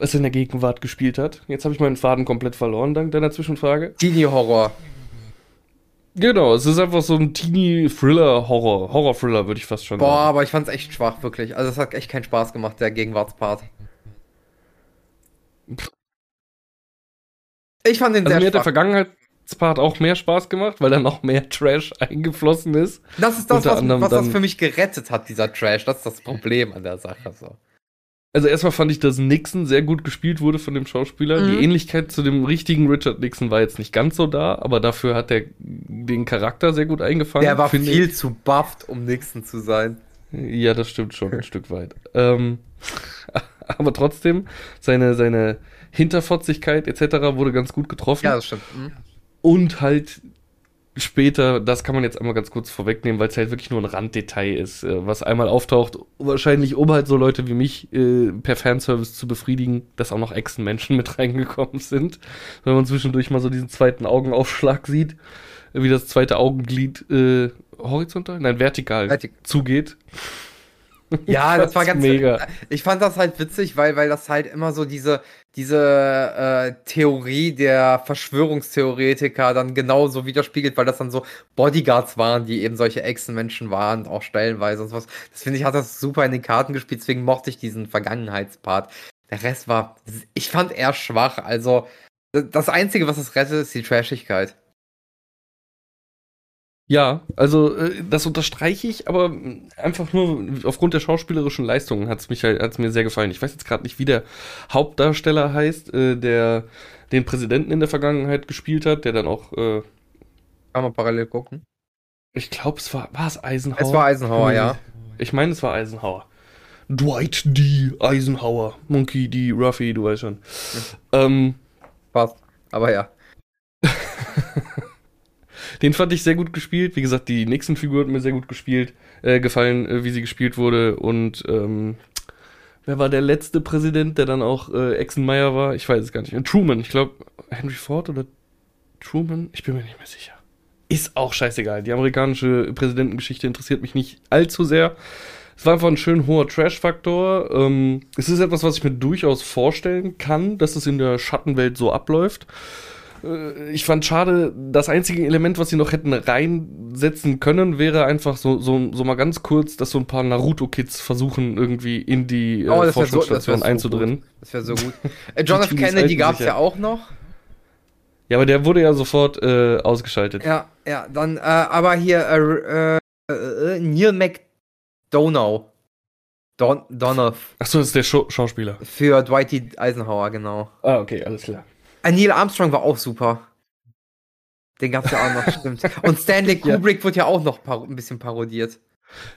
Was in der Gegenwart gespielt hat. Jetzt habe ich meinen Faden komplett verloren, dank deiner Zwischenfrage. Teenie-Horror. Genau, es ist einfach so ein Teenie-Thriller-Horror. Horror-Thriller, würde ich fast schon Boah, sagen. aber ich fand's echt schwach, wirklich. Also es hat echt keinen Spaß gemacht, der Gegenwartspart. Ich fand den Also sehr mir hat der schwach. Vergangenheit Weihnachtspart auch mehr Spaß gemacht, weil da noch mehr Trash eingeflossen ist. Das ist das, Unter was, anderem was das für mich gerettet hat, dieser Trash. Das ist das Problem an der Sache. So. Also erstmal fand ich, dass Nixon sehr gut gespielt wurde von dem Schauspieler. Mhm. Die Ähnlichkeit zu dem richtigen Richard Nixon war jetzt nicht ganz so da, aber dafür hat er den Charakter sehr gut eingefangen. Der war viel ich. zu bufft, um Nixon zu sein. Ja, das stimmt schon ein Stück weit. Ähm, aber trotzdem, seine, seine Hinterfotzigkeit etc. wurde ganz gut getroffen. Ja, das stimmt. Mhm. Und halt später, das kann man jetzt einmal ganz kurz vorwegnehmen, weil es halt wirklich nur ein Randdetail ist, äh, was einmal auftaucht, wahrscheinlich um halt so Leute wie mich äh, per Fanservice zu befriedigen, dass auch noch Echsenmenschen mit reingekommen sind. Wenn man zwischendurch mal so diesen zweiten Augenaufschlag sieht, äh, wie das zweite Augenglied äh, horizontal, nein, vertikal Vertik- zugeht. Ja, das war ganz mega. Ich fand das halt witzig, weil, weil das halt immer so diese, diese äh, Theorie der Verschwörungstheoretiker dann genauso widerspiegelt, weil das dann so Bodyguards waren, die eben solche Echsenmenschen waren, auch stellenweise und sowas. Das finde ich, hat das super in den Karten gespielt, deswegen mochte ich diesen Vergangenheitspart. Der Rest war, ich fand eher schwach, also das Einzige, was es rettet, ist die Trashigkeit. Ja, also äh, das unterstreiche ich, aber mh, einfach nur aufgrund der schauspielerischen Leistungen hat es mich halt, hat's mir sehr gefallen. Ich weiß jetzt gerade nicht, wie der Hauptdarsteller heißt, äh, der den Präsidenten in der Vergangenheit gespielt hat, der dann auch, äh, Kann man parallel gucken. ich glaube, es war, war es Eisenhower? Es war Eisenhower, ja. Ich meine, es war Eisenhower. Dwight D. Eisenhower. Monkey D. Ruffy, du weißt schon. Ähm, Passt. Aber ja. Den fand ich sehr gut gespielt. Wie gesagt, die Nixon-Figur hat mir sehr gut gespielt, äh, gefallen, äh, wie sie gespielt wurde. Und ähm, wer war der letzte Präsident, der dann auch äh, Exenmeyer war? Ich weiß es gar nicht. mehr. Truman, ich glaube, Henry Ford oder Truman? Ich bin mir nicht mehr sicher. Ist auch scheißegal. Die amerikanische Präsidentengeschichte interessiert mich nicht allzu sehr. Es war einfach ein schön hoher Trash-Faktor. Ähm, es ist etwas, was ich mir durchaus vorstellen kann, dass es in der Schattenwelt so abläuft. Äh, ich fand schade, das einzige Element, was sie noch hätten reinsetzen können, wäre einfach so, so, so mal ganz kurz, dass so ein paar Naruto-Kids versuchen, irgendwie in die Oh, äh, das Forschungsstation so einzudringen. Das wäre so gut. Äh, John F. Kennedy gab es ja auch noch. Ja, aber der wurde ja sofort äh, ausgeschaltet. Ja, ja, dann, äh, aber hier, äh, äh, Neil McDonough. Don Donoff. Achso, das ist der Schau Schauspieler. Für Dwight D. Eisenhower, genau. Ah, okay, alles klar. Äh, Neil Armstrong war auch super. Den gab's ja auch noch, stimmt. Und Stanley Ja. Kubrick wird ja auch noch ein bisschen parodiert.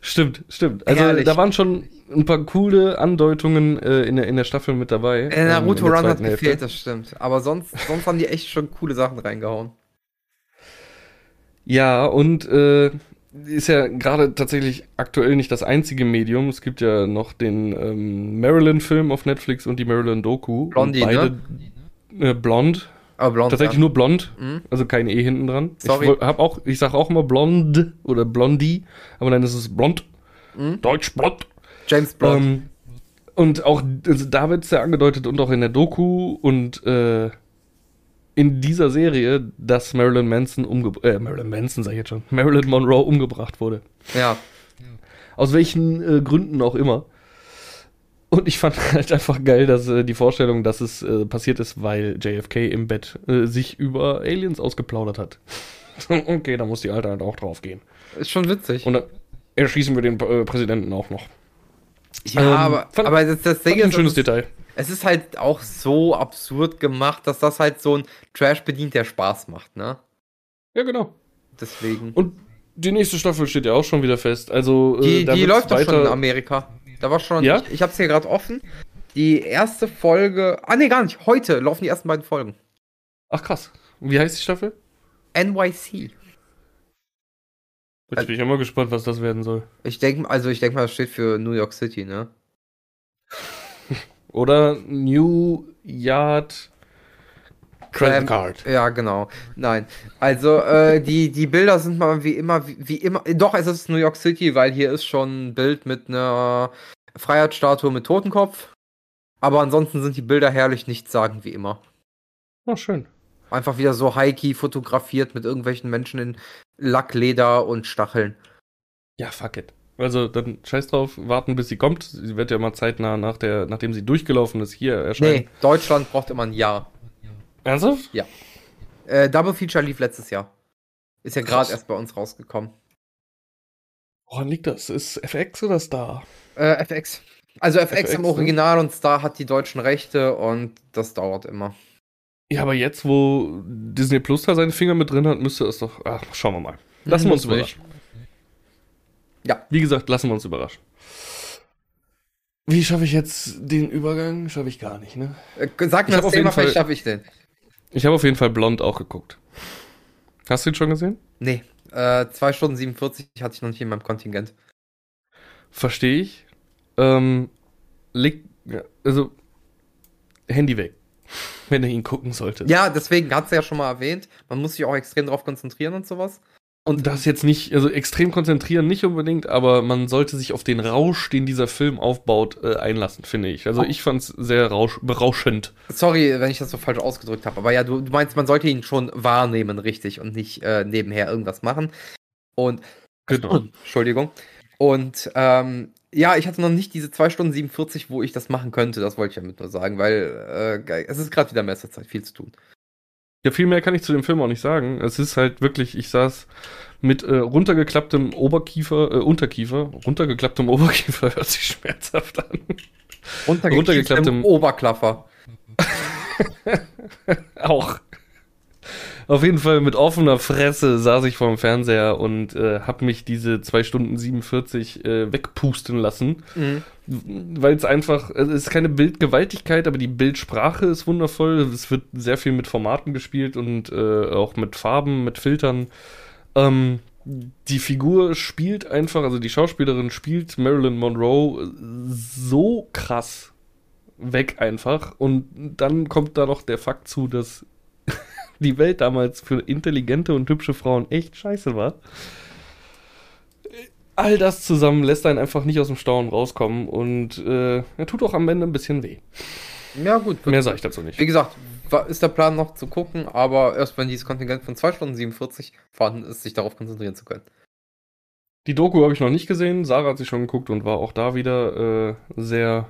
Stimmt, stimmt. Also Herrlich. da waren schon ein paar coole Andeutungen äh, in, der, in der Staffel mit dabei. Äh, ähm, Naruto in der Run hat zweiten Hälfte. gefehlt, das stimmt. Aber sonst, sonst haben die echt schon coole Sachen reingehauen. Ja, und äh, ist ja gerade tatsächlich aktuell nicht das einzige Medium. Es gibt ja noch den ähm, Marilyn-Film auf Netflix und die Marilyn-Doku. Blondie, und beide, äh, blond. Aber blond. Tatsächlich ja. nur blond. Mhm. Also kein E hinten dran. Sorry. Ich hab auch, ich sag auch immer blond oder blondie, aber dann ist es blond. Mhm. Deutsch blond. James Blond. Ähm, und auch, also da wird es ja angedeutet und auch in der Doku und äh, in dieser Serie, dass Marilyn Manson umgebracht, äh, Marilyn Manson sag ich jetzt schon, Marilyn Monroe umgebracht wurde. ja. Aus welchen äh, Gründen auch immer. Und ich fand halt einfach geil, dass äh, die Vorstellung, dass es äh, passiert ist, weil JFK im Bett äh, sich über Aliens ausgeplaudert hat. okay, da muss die Alte halt auch drauf gehen. Ist schon witzig. Und dann erschießen wir den äh, Präsidenten auch noch. ja, ähm, aber, fand- aber das, das Ding ich ein ist, schönes es ist, Detail. es ist halt auch so absurd gemacht, dass das halt so ein Trash bedient, der Spaß macht, ne? Ja, genau. Deswegen. Und die nächste Staffel steht ja auch schon wieder fest. Also, Die, äh, die wird's läuft doch schon in Amerika. Da war schon. Ja? Ich, ich hab's hier gerade offen. Die erste Folge. Ah, nee, gar nicht. Heute laufen die ersten beiden Folgen. Ach krass. Wie heißt die Staffel? NYC. Jetzt bin ich immer gespannt, was das werden soll. Ich denke, also ich denke mal, das steht für New York City, ne? Oder New Yard Credit Cram- Card. Ja, genau. Nein. Also, äh, die, die Bilder sind mal wie immer, wie, wie immer. Doch, es ist New York City, weil hier ist schon ein Bild mit einer Freiheitsstatue mit Totenkopf. Aber ansonsten sind die Bilder herrlich nichtssagend wie immer. Oh, schön. Einfach wieder so Heiki fotografiert mit irgendwelchen Menschen in Lackleder und Stacheln. Ja, fuck it. Also dann scheiß drauf, warten bis sie kommt. Sie wird ja mal zeitnah nach der, nachdem sie durchgelaufen ist, hier erscheinen. Nee, Deutschland braucht immer ein Jahr. Ernsthaft? Ja. Äh, Double Feature lief letztes Jahr. Ist ja gerade erst bei uns rausgekommen. Woran liegt das? Ist FX oder Star? Äh, FX. Also FX, FX, im ne? Original und Star hat die deutschen Rechte und das dauert immer. Ja, aber jetzt, wo Disney Plus da seine Finger mit drin hat, müsste es doch. Ach, schauen wir mal. Lassen wir uns überraschen. Ja. Wie gesagt, lassen wir uns überraschen. Wie schaffe ich jetzt den Übergang? Schaffe ich gar nicht, ne? Äh, sag mir das auf Thema, jeden vielleicht schaffe ich den. Ich habe auf jeden Fall Blond auch geguckt. Hast du ihn schon gesehen? Nee, äh, 2 Stunden 47 hatte ich noch nicht in meinem Kontingent. Verstehe ich. Ähm, leg, also, Handy weg. Wenn ihr ihn gucken solltet. Ja, deswegen hat sie ja schon mal erwähnt. Man muss sich auch extrem drauf konzentrieren und sowas. Und das jetzt nicht, also extrem konzentrieren nicht unbedingt, aber man sollte sich auf den Rausch, den dieser Film aufbaut, äh, einlassen, finde ich. Also ich fand es sehr rausch, berauschend. Sorry, wenn ich das so falsch ausgedrückt habe, aber ja, du, du meinst, man sollte ihn schon wahrnehmen, richtig, und nicht äh, nebenher irgendwas machen. Und Genau. Entschuldigung. Und ähm, ja, ich hatte noch nicht diese 2 Stunden 47, wo ich das machen könnte, das wollte ich damit nur sagen, weil äh, es ist gerade wieder Messerzeit, viel zu tun. Ja, viel mehr kann ich zu dem Film auch nicht sagen. Es ist halt wirklich, ich saß mit äh, runtergeklapptem Oberkiefer, äh, Unterkiefer, runtergeklapptem Oberkiefer hört sich schmerzhaft an. Runtergeklapptem- Oberklaffer. Auch. Auf jeden Fall mit offener Fresse saß ich vorm Fernseher und äh, hab mich diese 2 Stunden 47 äh, wegpusten lassen. Mhm. Weil es einfach, es ist keine Bildgewaltigkeit, aber die Bildsprache ist wundervoll. Es wird sehr viel mit Formaten gespielt und äh, auch mit Farben, mit Filtern. Ähm, die Figur spielt einfach, also die Schauspielerin spielt Marilyn Monroe so krass weg einfach. Und dann kommt da noch der Fakt zu, dass die Welt damals für intelligente und hübsche Frauen echt scheiße war. All das zusammen lässt einen einfach nicht aus dem Staunen rauskommen und äh, er tut auch am Ende ein bisschen weh. Ja, gut. Mehr sage ich dazu nicht. Wie gesagt, ist der Plan noch zu gucken, aber erst wenn dieses Kontingent von 2 Stunden 47 vorhanden ist, sich darauf konzentrieren zu können. Die Doku habe ich noch nicht gesehen. Sarah hat sie schon geguckt und war auch da wieder äh, sehr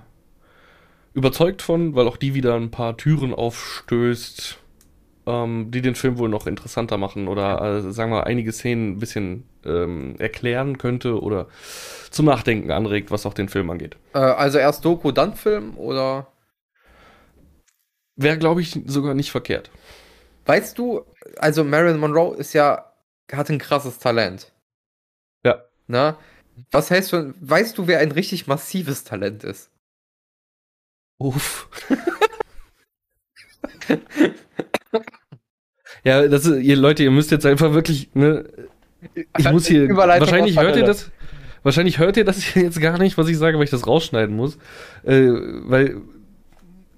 überzeugt von, weil auch die wieder ein paar Türen aufstößt, ähm, die den Film wohl noch interessanter machen oder äh, sagen wir einige Szenen ein bisschen ähm, erklären könnte oder zum Nachdenken anregt, was auch den Film angeht. Äh, also erst Doku, dann Film oder Wäre, glaube ich, sogar nicht verkehrt. weißt du, also Marilyn Monroe ist ja, hat ein krasses Talent. Ja. Ne? Was heißt schon, weißt du, wer ein richtig massives Talent ist? Uff. ja, das ist, ihr Leute, ihr müsst jetzt einfach wirklich, ne, ich muss hier, wahrscheinlich hört ihr das, wahrscheinlich hört ihr das jetzt gar nicht, was ich sage, weil ich das rausschneiden muss, äh, weil,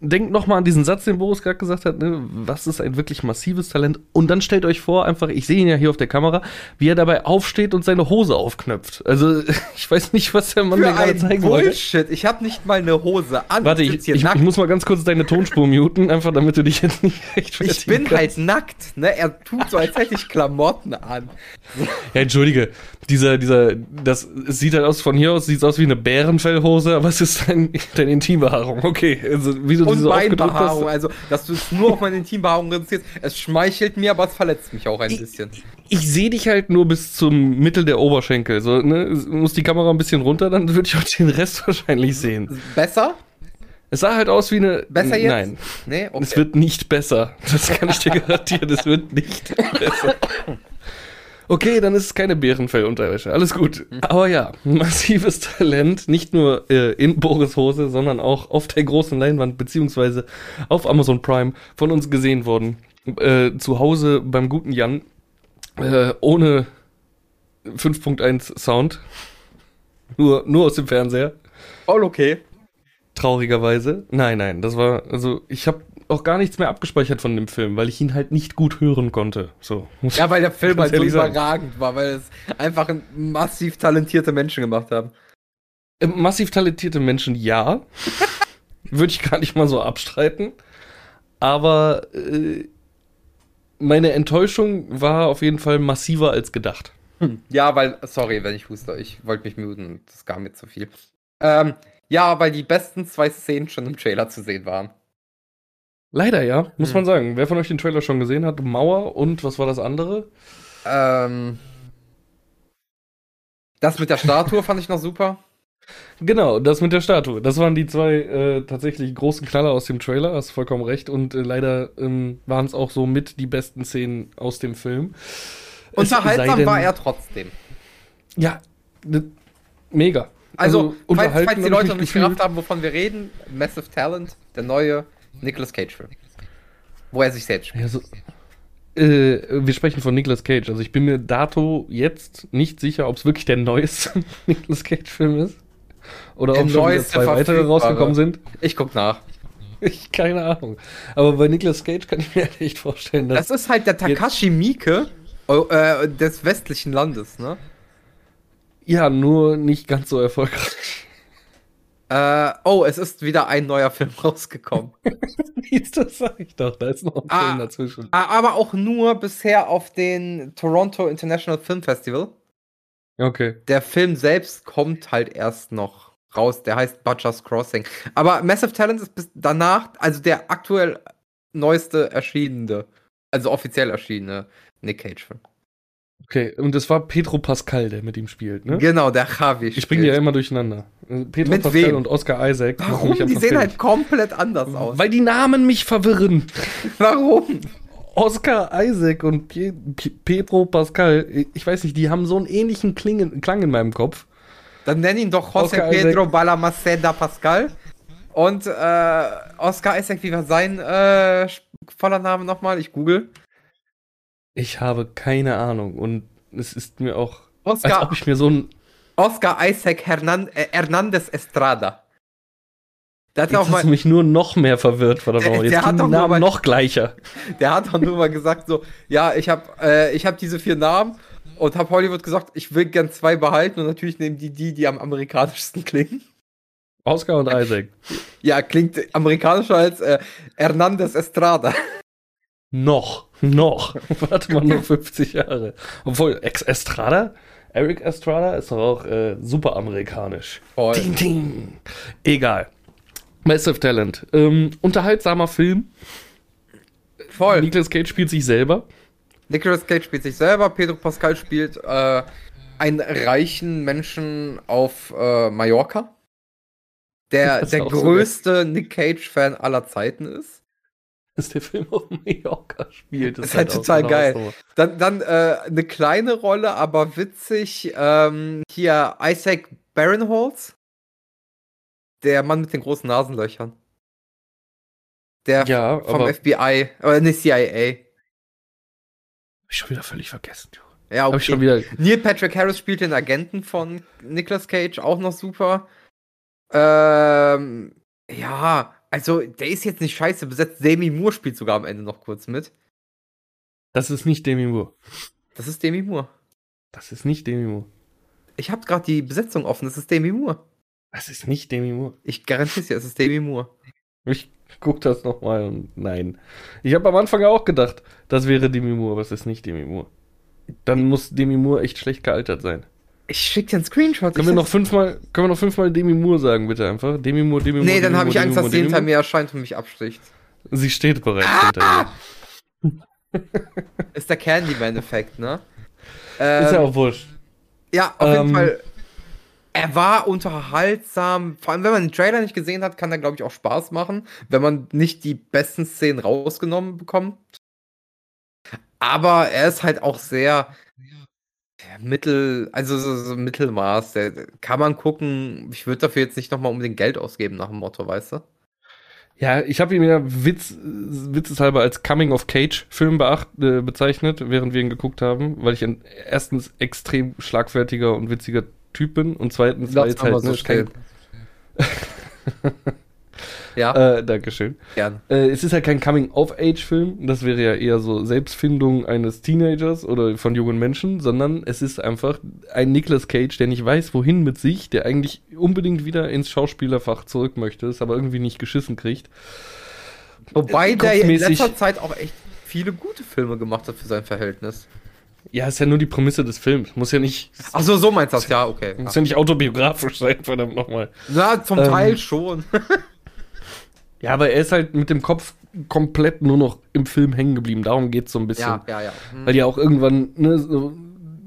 denkt noch mal an diesen Satz, den Boris gerade gesagt hat, ne, was ist ein wirklich massives Talent und dann stellt euch vor, einfach, ich sehe ihn ja hier auf der Kamera, wie er dabei aufsteht und seine Hose aufknöpft. Also, ich weiß nicht, was der Mann mir Für gerade ein zeigen wollte. Bullshit. Ich habe nicht mal eine Hose an. Warte, ich, ich, ich muss mal ganz kurz deine Tonspur muten, einfach damit du dich jetzt nicht rechtfertigen Ich bin kannst. halt nackt, ne? Er tut so, als hätte ich Klamotten an. Ja, entschuldige, dieser, dieser, das sieht halt aus, von hier aus sieht es aus wie eine Bärenfellhose, aber es ist dein, deine Intimbehaarung. Okay, also wie du Und diese Beinbehaarung, hast. also, dass du es nur auf meine Intimbehaarung reduzierst. Es schmeichelt mir, aber es verletzt mich auch ein Ich- bisschen. Ich sehe dich halt nur bis zum Mittel der Oberschenkel. So, ne, muss die Kamera ein bisschen runter, dann würde ich auch den Rest wahrscheinlich sehen. Besser? Es sah halt aus wie eine. Besser jetzt? Nein, Nee, okay. es wird nicht besser. Das kann ich dir garantieren. Es wird nicht besser. Okay, dann ist es keine Bärenfellunterwäsche. Alles gut. Aber ja, massives Talent. Nicht nur äh, in Boris Hose, sondern auch auf der großen Leinwand, beziehungsweise auf Amazon Prime von uns gesehen worden. Äh, zu Hause beim guten Jan. Äh, ohne 5.1 Sound. Nur, nur aus dem Fernseher. Voll okay. Traurigerweise. Nein, nein, das war, also ich habe auch gar nichts mehr abgespeichert von dem Film, weil ich ihn halt nicht gut hören konnte. So. Ja, weil der Film halt so sagen. überragend war, weil es einfach ein massiv talentierte Menschen gemacht haben. Äh, Massiv talentierte Menschen, ja. Würde ich gar nicht mal so abstreiten. Aber äh, meine Enttäuschung war auf jeden Fall massiver als gedacht. Ja, weil, sorry, wenn ich huste, ich wollte mich muten und das kam mir zu viel. Ähm, ja, weil die besten zwei Szenen schon im Trailer zu sehen waren. Leider ja, muss Hm. man sagen. Wer von euch den Trailer schon gesehen hat, Mauer und was war das andere? Ähm, das mit der Statue fand ich noch super. Genau, das mit der Statue. Das waren die zwei äh, tatsächlich großen Knaller aus dem Trailer, hast vollkommen recht. Und äh, leider ähm, waren es auch so mit die besten Szenen aus dem Film. Unterhaltsam denn- war er trotzdem. Ja, ne, mega. Also, falls, unterhalten falls die Leute noch nicht gerafft haben, wovon wir reden, Massive Talent, der neue Nicolas Cage-Film. Wo er sich selbst spielt. Ja, so, äh, wir sprechen von Nicolas Cage. Also ich bin mir dato jetzt nicht sicher, ob es wirklich der neueste Nicolas Cage-Film ist. Oder Der ob schon wieder zwei weitere rausgekommen sind. Ich guck nach. Ich keine Ahnung. Aber bei Nicolas Cage kann ich mir halt echt vorstellen, dass. Das ist halt der Takashi Miike oh, äh, des westlichen Landes, ne? ja, nur nicht ganz so erfolgreich. Äh, oh, es ist wieder ein neuer Film rausgekommen. Wie ist das, sag ich doch. Da ist noch ein Ah. Film dazwischen. A- Aber auch nur bisher auf den Toronto International Film Festival. Okay. Der Film selbst kommt halt erst noch raus. Der heißt Butcher's Crossing. Aber Massive Talent ist bis danach, also der aktuell neueste erschienene, also offiziell erschienene Nick Cage-Film. Okay, und es war Pedro Pascal, der mit ihm spielt, ne? Genau, der Javi. Ich bringe die ja immer durcheinander. Äh, Pedro Mit Pascal wem? und Oscar Isaac. Warum? Die sehen fertig. halt komplett anders aus. Weil die Namen mich verwirren. Warum? Oscar Isaac und Pie P Pedro Pascal, ich weiß nicht, die haben so einen ähnlichen Klingen, Klang in meinem Kopf. Dann nenn ihn doch José Oscar Pedro Isaac. Balamaceda Pascal. Und äh, Oscar Isaac, wie war sein äh, voller Name nochmal? Ich google. Ich habe keine Ahnung und es ist mir auch, als Oscar, ob ich mir so ein, Oscar Isaac Hernan äh, Hernandez Estrada. Der hat, jetzt auch hast du mal, mich nur noch mehr verwirrt, verdammt. Der- Jetzt der hat klingen doch Namen mal- noch gleicher. der hat doch nur mal gesagt so, ja, ich habe äh, ich hab diese vier Namen und habe Hollywood gesagt, ich will gern zwei behalten und natürlich nehmen die die, die am amerikanischsten klingen. Oscar und Isaac. Ja, klingt amerikanischer als äh, Hernandez Estrada. Noch, noch. Warte mal noch 50 Jahre. Obwohl, Ex Estrada, Eric Estrada ist doch auch äh, super amerikanisch. Voll. Ding, ding. Egal. Massive Talent. Ähm, unterhaltsamer Film. Voll. Nicolas Cage spielt sich selber. Nicolas Cage spielt sich selber, Pedro Pascal spielt äh, einen reichen Menschen auf äh, Mallorca, der der auch so größte Nick Cage-Fan aller Zeiten ist. Dass der Film auf Mallorca spielt. Das ist halt total auch geil. so. Dann, dann äh, eine kleine Rolle, aber witzig. Ähm, hier Isaac Barinholtz, der Mann mit den großen Nasenlöchern. Der Ja, vom aber hab FBI, oder ne, CIA. ich schon wieder völlig vergessen. Ja, Hab ich schon wieder. Neil Patrick Harris spielt den Agenten von Nicolas Cage, auch noch super. Ähm, ja, also der ist jetzt nicht scheiße besetzt. Demi Moore spielt sogar am Ende noch kurz mit. Das ist nicht Demi Moore. Das ist Demi Moore. Das ist nicht Demi Moore. Ich habe gerade die Besetzung offen. Das ist Demi Moore. Das ist nicht Demi Moore. Ich garantiere es dir, es ist Demi Moore. Ich guck das nochmal und nein. Ich habe am Anfang auch gedacht, das wäre Demi Moore, aber es ist nicht Demi Moore. Dann muss Demi Moore echt schlecht gealtert sein. Ich schick dir einen Screenshot. Können wir noch fünfmal, können wir noch fünfmal Demi Moore sagen, bitte einfach? Demi Moore, Demi Moore. Nee, dann Demi habe ich Angst, dass sie hinter mir erscheint und mich absticht. Sie steht bereits hinter Ist der Candyman-Effekt, ne? mir. Ist ja Ähm, auch wurscht. Ja, auf jeden Ähm, Fall. Er war unterhaltsam. Vor allem, wenn man den Trailer nicht gesehen hat, kann er, glaube ich, auch Spaß machen, wenn man nicht die besten Szenen rausgenommen bekommt. Aber er ist halt auch sehr mittel, also so, so Mittelmaß. Der, kann man gucken. Ich würde dafür jetzt nicht nochmal unbedingt Geld ausgeben nach dem Motto, weißt du? Ja, ich habe ihn ja Witz, witzeshalber als Coming-of-Cage-Film äh, bezeichnet, während wir ihn geguckt haben, weil ich ein erstens extrem schlagfertiger und witziger Typ bin und zweitens, weil jetzt halt so ne, kein, Ja, äh, Dankeschön. gern. Äh, es ist ja kein Coming-of-Age-Film, das wäre ja eher so Selbstfindung eines Teenagers oder von jungen Menschen, sondern es ist einfach ein Nicolas Cage, der nicht weiß, wohin mit sich, der eigentlich unbedingt wieder ins Schauspielerfach zurück möchte, es aber irgendwie nicht geschissen kriegt. Wobei der in letzter Zeit auch echt viele gute Filme gemacht hat für sein Verhältnis. Ja, ist ja nur die Prämisse des Films. Muss ja nicht, Ach so, so meinst du das, ja, okay. muss ja nicht autobiografisch sein, verdammt nochmal. Ja, zum Ähm, Teil schon. Ja, aber er ist halt mit dem Kopf komplett nur noch im Film hängen geblieben. Darum geht es so ein bisschen. Ja, ja, ja. Hm. Weil ja auch irgendwann, ne, so,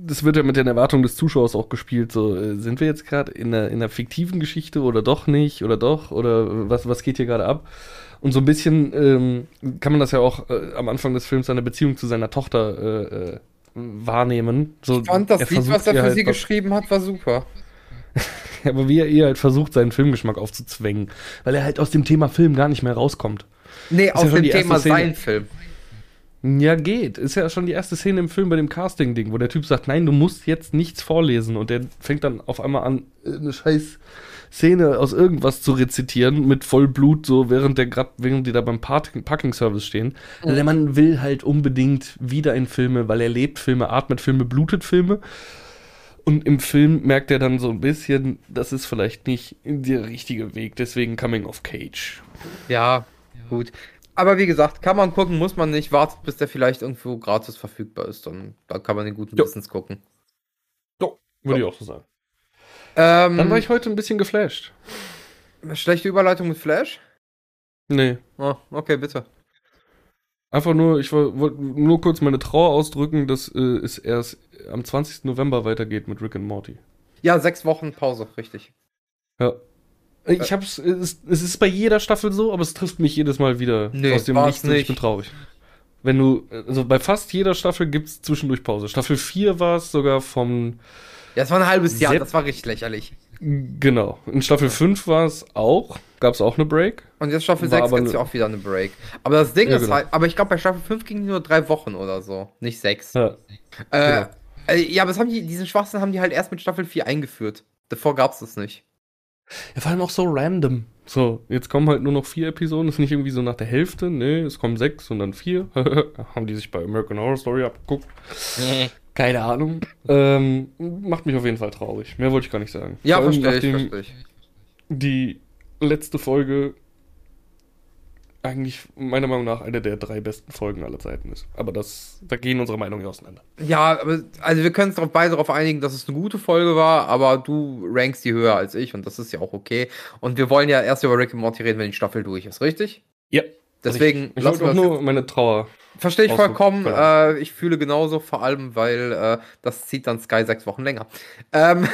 das wird ja mit den Erwartungen des Zuschauers auch gespielt. So, äh, sind wir jetzt gerade in einer, in einer fiktiven Geschichte oder doch nicht oder doch oder was, was geht hier gerade ab? Und so ein bisschen ähm, kann man das ja auch äh, am Anfang des Films seine Beziehung zu seiner Tochter äh, äh, wahrnehmen. So, ich fand das Lied, was er für halt sie geschrieben hat, war super. Aber wie er ihr halt versucht, seinen Filmgeschmack aufzuzwängen. Weil er halt aus dem Thema Film gar nicht mehr rauskommt. Nee, ja aus schon dem Thema sein Film. Ja, geht. Ist ja schon die erste Szene im Film bei dem Casting-Ding, wo der Typ sagt, nein, du musst jetzt nichts vorlesen. Und der fängt dann auf einmal an, eine scheiß Szene aus irgendwas zu rezitieren mit Vollblut, so während der grad, während die da beim Park- Parking-Service stehen. Also der Mann will halt unbedingt wieder in Filme, weil er lebt Filme, atmet Filme, blutet Filme. Und im Film merkt er dann so ein bisschen, das ist vielleicht nicht der richtige Weg, deswegen Coming of Cage. Ja, gut. Aber wie gesagt, kann man gucken, muss man nicht. Wartet, bis der vielleicht irgendwo gratis verfügbar ist. Dann, dann kann man den guten Jo. Wissens gucken. Würde ich auch so sagen. Ähm, Dann war ich heute ein bisschen geflasht. schlechte Überleitung mit Flash? Nee. Oh, okay, bitte. Einfach nur, ich wollte nur kurz meine Trauer ausdrücken, dass äh, es erst am 20. November weitergeht mit Rick and Morty. Ja, sechs Wochen Pause, richtig. Ja. Ich hab's, es, es ist bei jeder Staffel so, aber es trifft mich jedes Mal wieder Nee, aus dem Nichts und ich nicht. bin traurig. Wenn du, also bei fast jeder Staffel gibt's zwischendurch Pause. Staffel 4 war es sogar vom, Ja, es war ein halbes Jahr, Sepp- das war richtig lächerlich. Genau. In Staffel 5 war es auch, gab's auch eine Break. Und jetzt Staffel War 6 aber gibt's ne- ja auch wieder eine Break. Aber das Ding Ja, ist genau. halt, aber ich glaube, bei Staffel 5 ging die nur drei Wochen oder so, nicht sechs. Ja. Äh, genau. äh, ja, aber das haben die, diesen Schwachsinn haben die halt erst mit Staffel 4 eingeführt. Davor gab's das nicht. Ja, vor allem auch so random. So, jetzt kommen halt nur noch vier Episoden. Ist nicht irgendwie so nach der Hälfte. Nee, es kommen sechs und dann vier. Haben die sich bei American Horror Story abgeguckt. Keine Ahnung. Ähm, macht mich auf jeden Fall traurig. Mehr wollte ich gar nicht sagen. Ja, verstehe ich, verstehe ich. Die letzte Folge eigentlich meiner Meinung nach eine der drei besten Folgen aller Zeiten ist. Aber das, da gehen unsere Meinungen ja auseinander. Ja, aber also wir können uns darauf beide darauf einigen, dass es eine gute Folge war, aber du rankst die höher als ich und das ist ja auch okay. Und wir wollen ja erst über Rick and Morty reden, wenn die Staffel durch ist, richtig? Ja. Deswegen Ich lassen wollte auch nur meine Trauer. Verstehe ich vollkommen. verlangen. Äh, ich fühle genauso, vor allem, weil äh, das zieht dann Sky sechs Wochen länger. Ähm,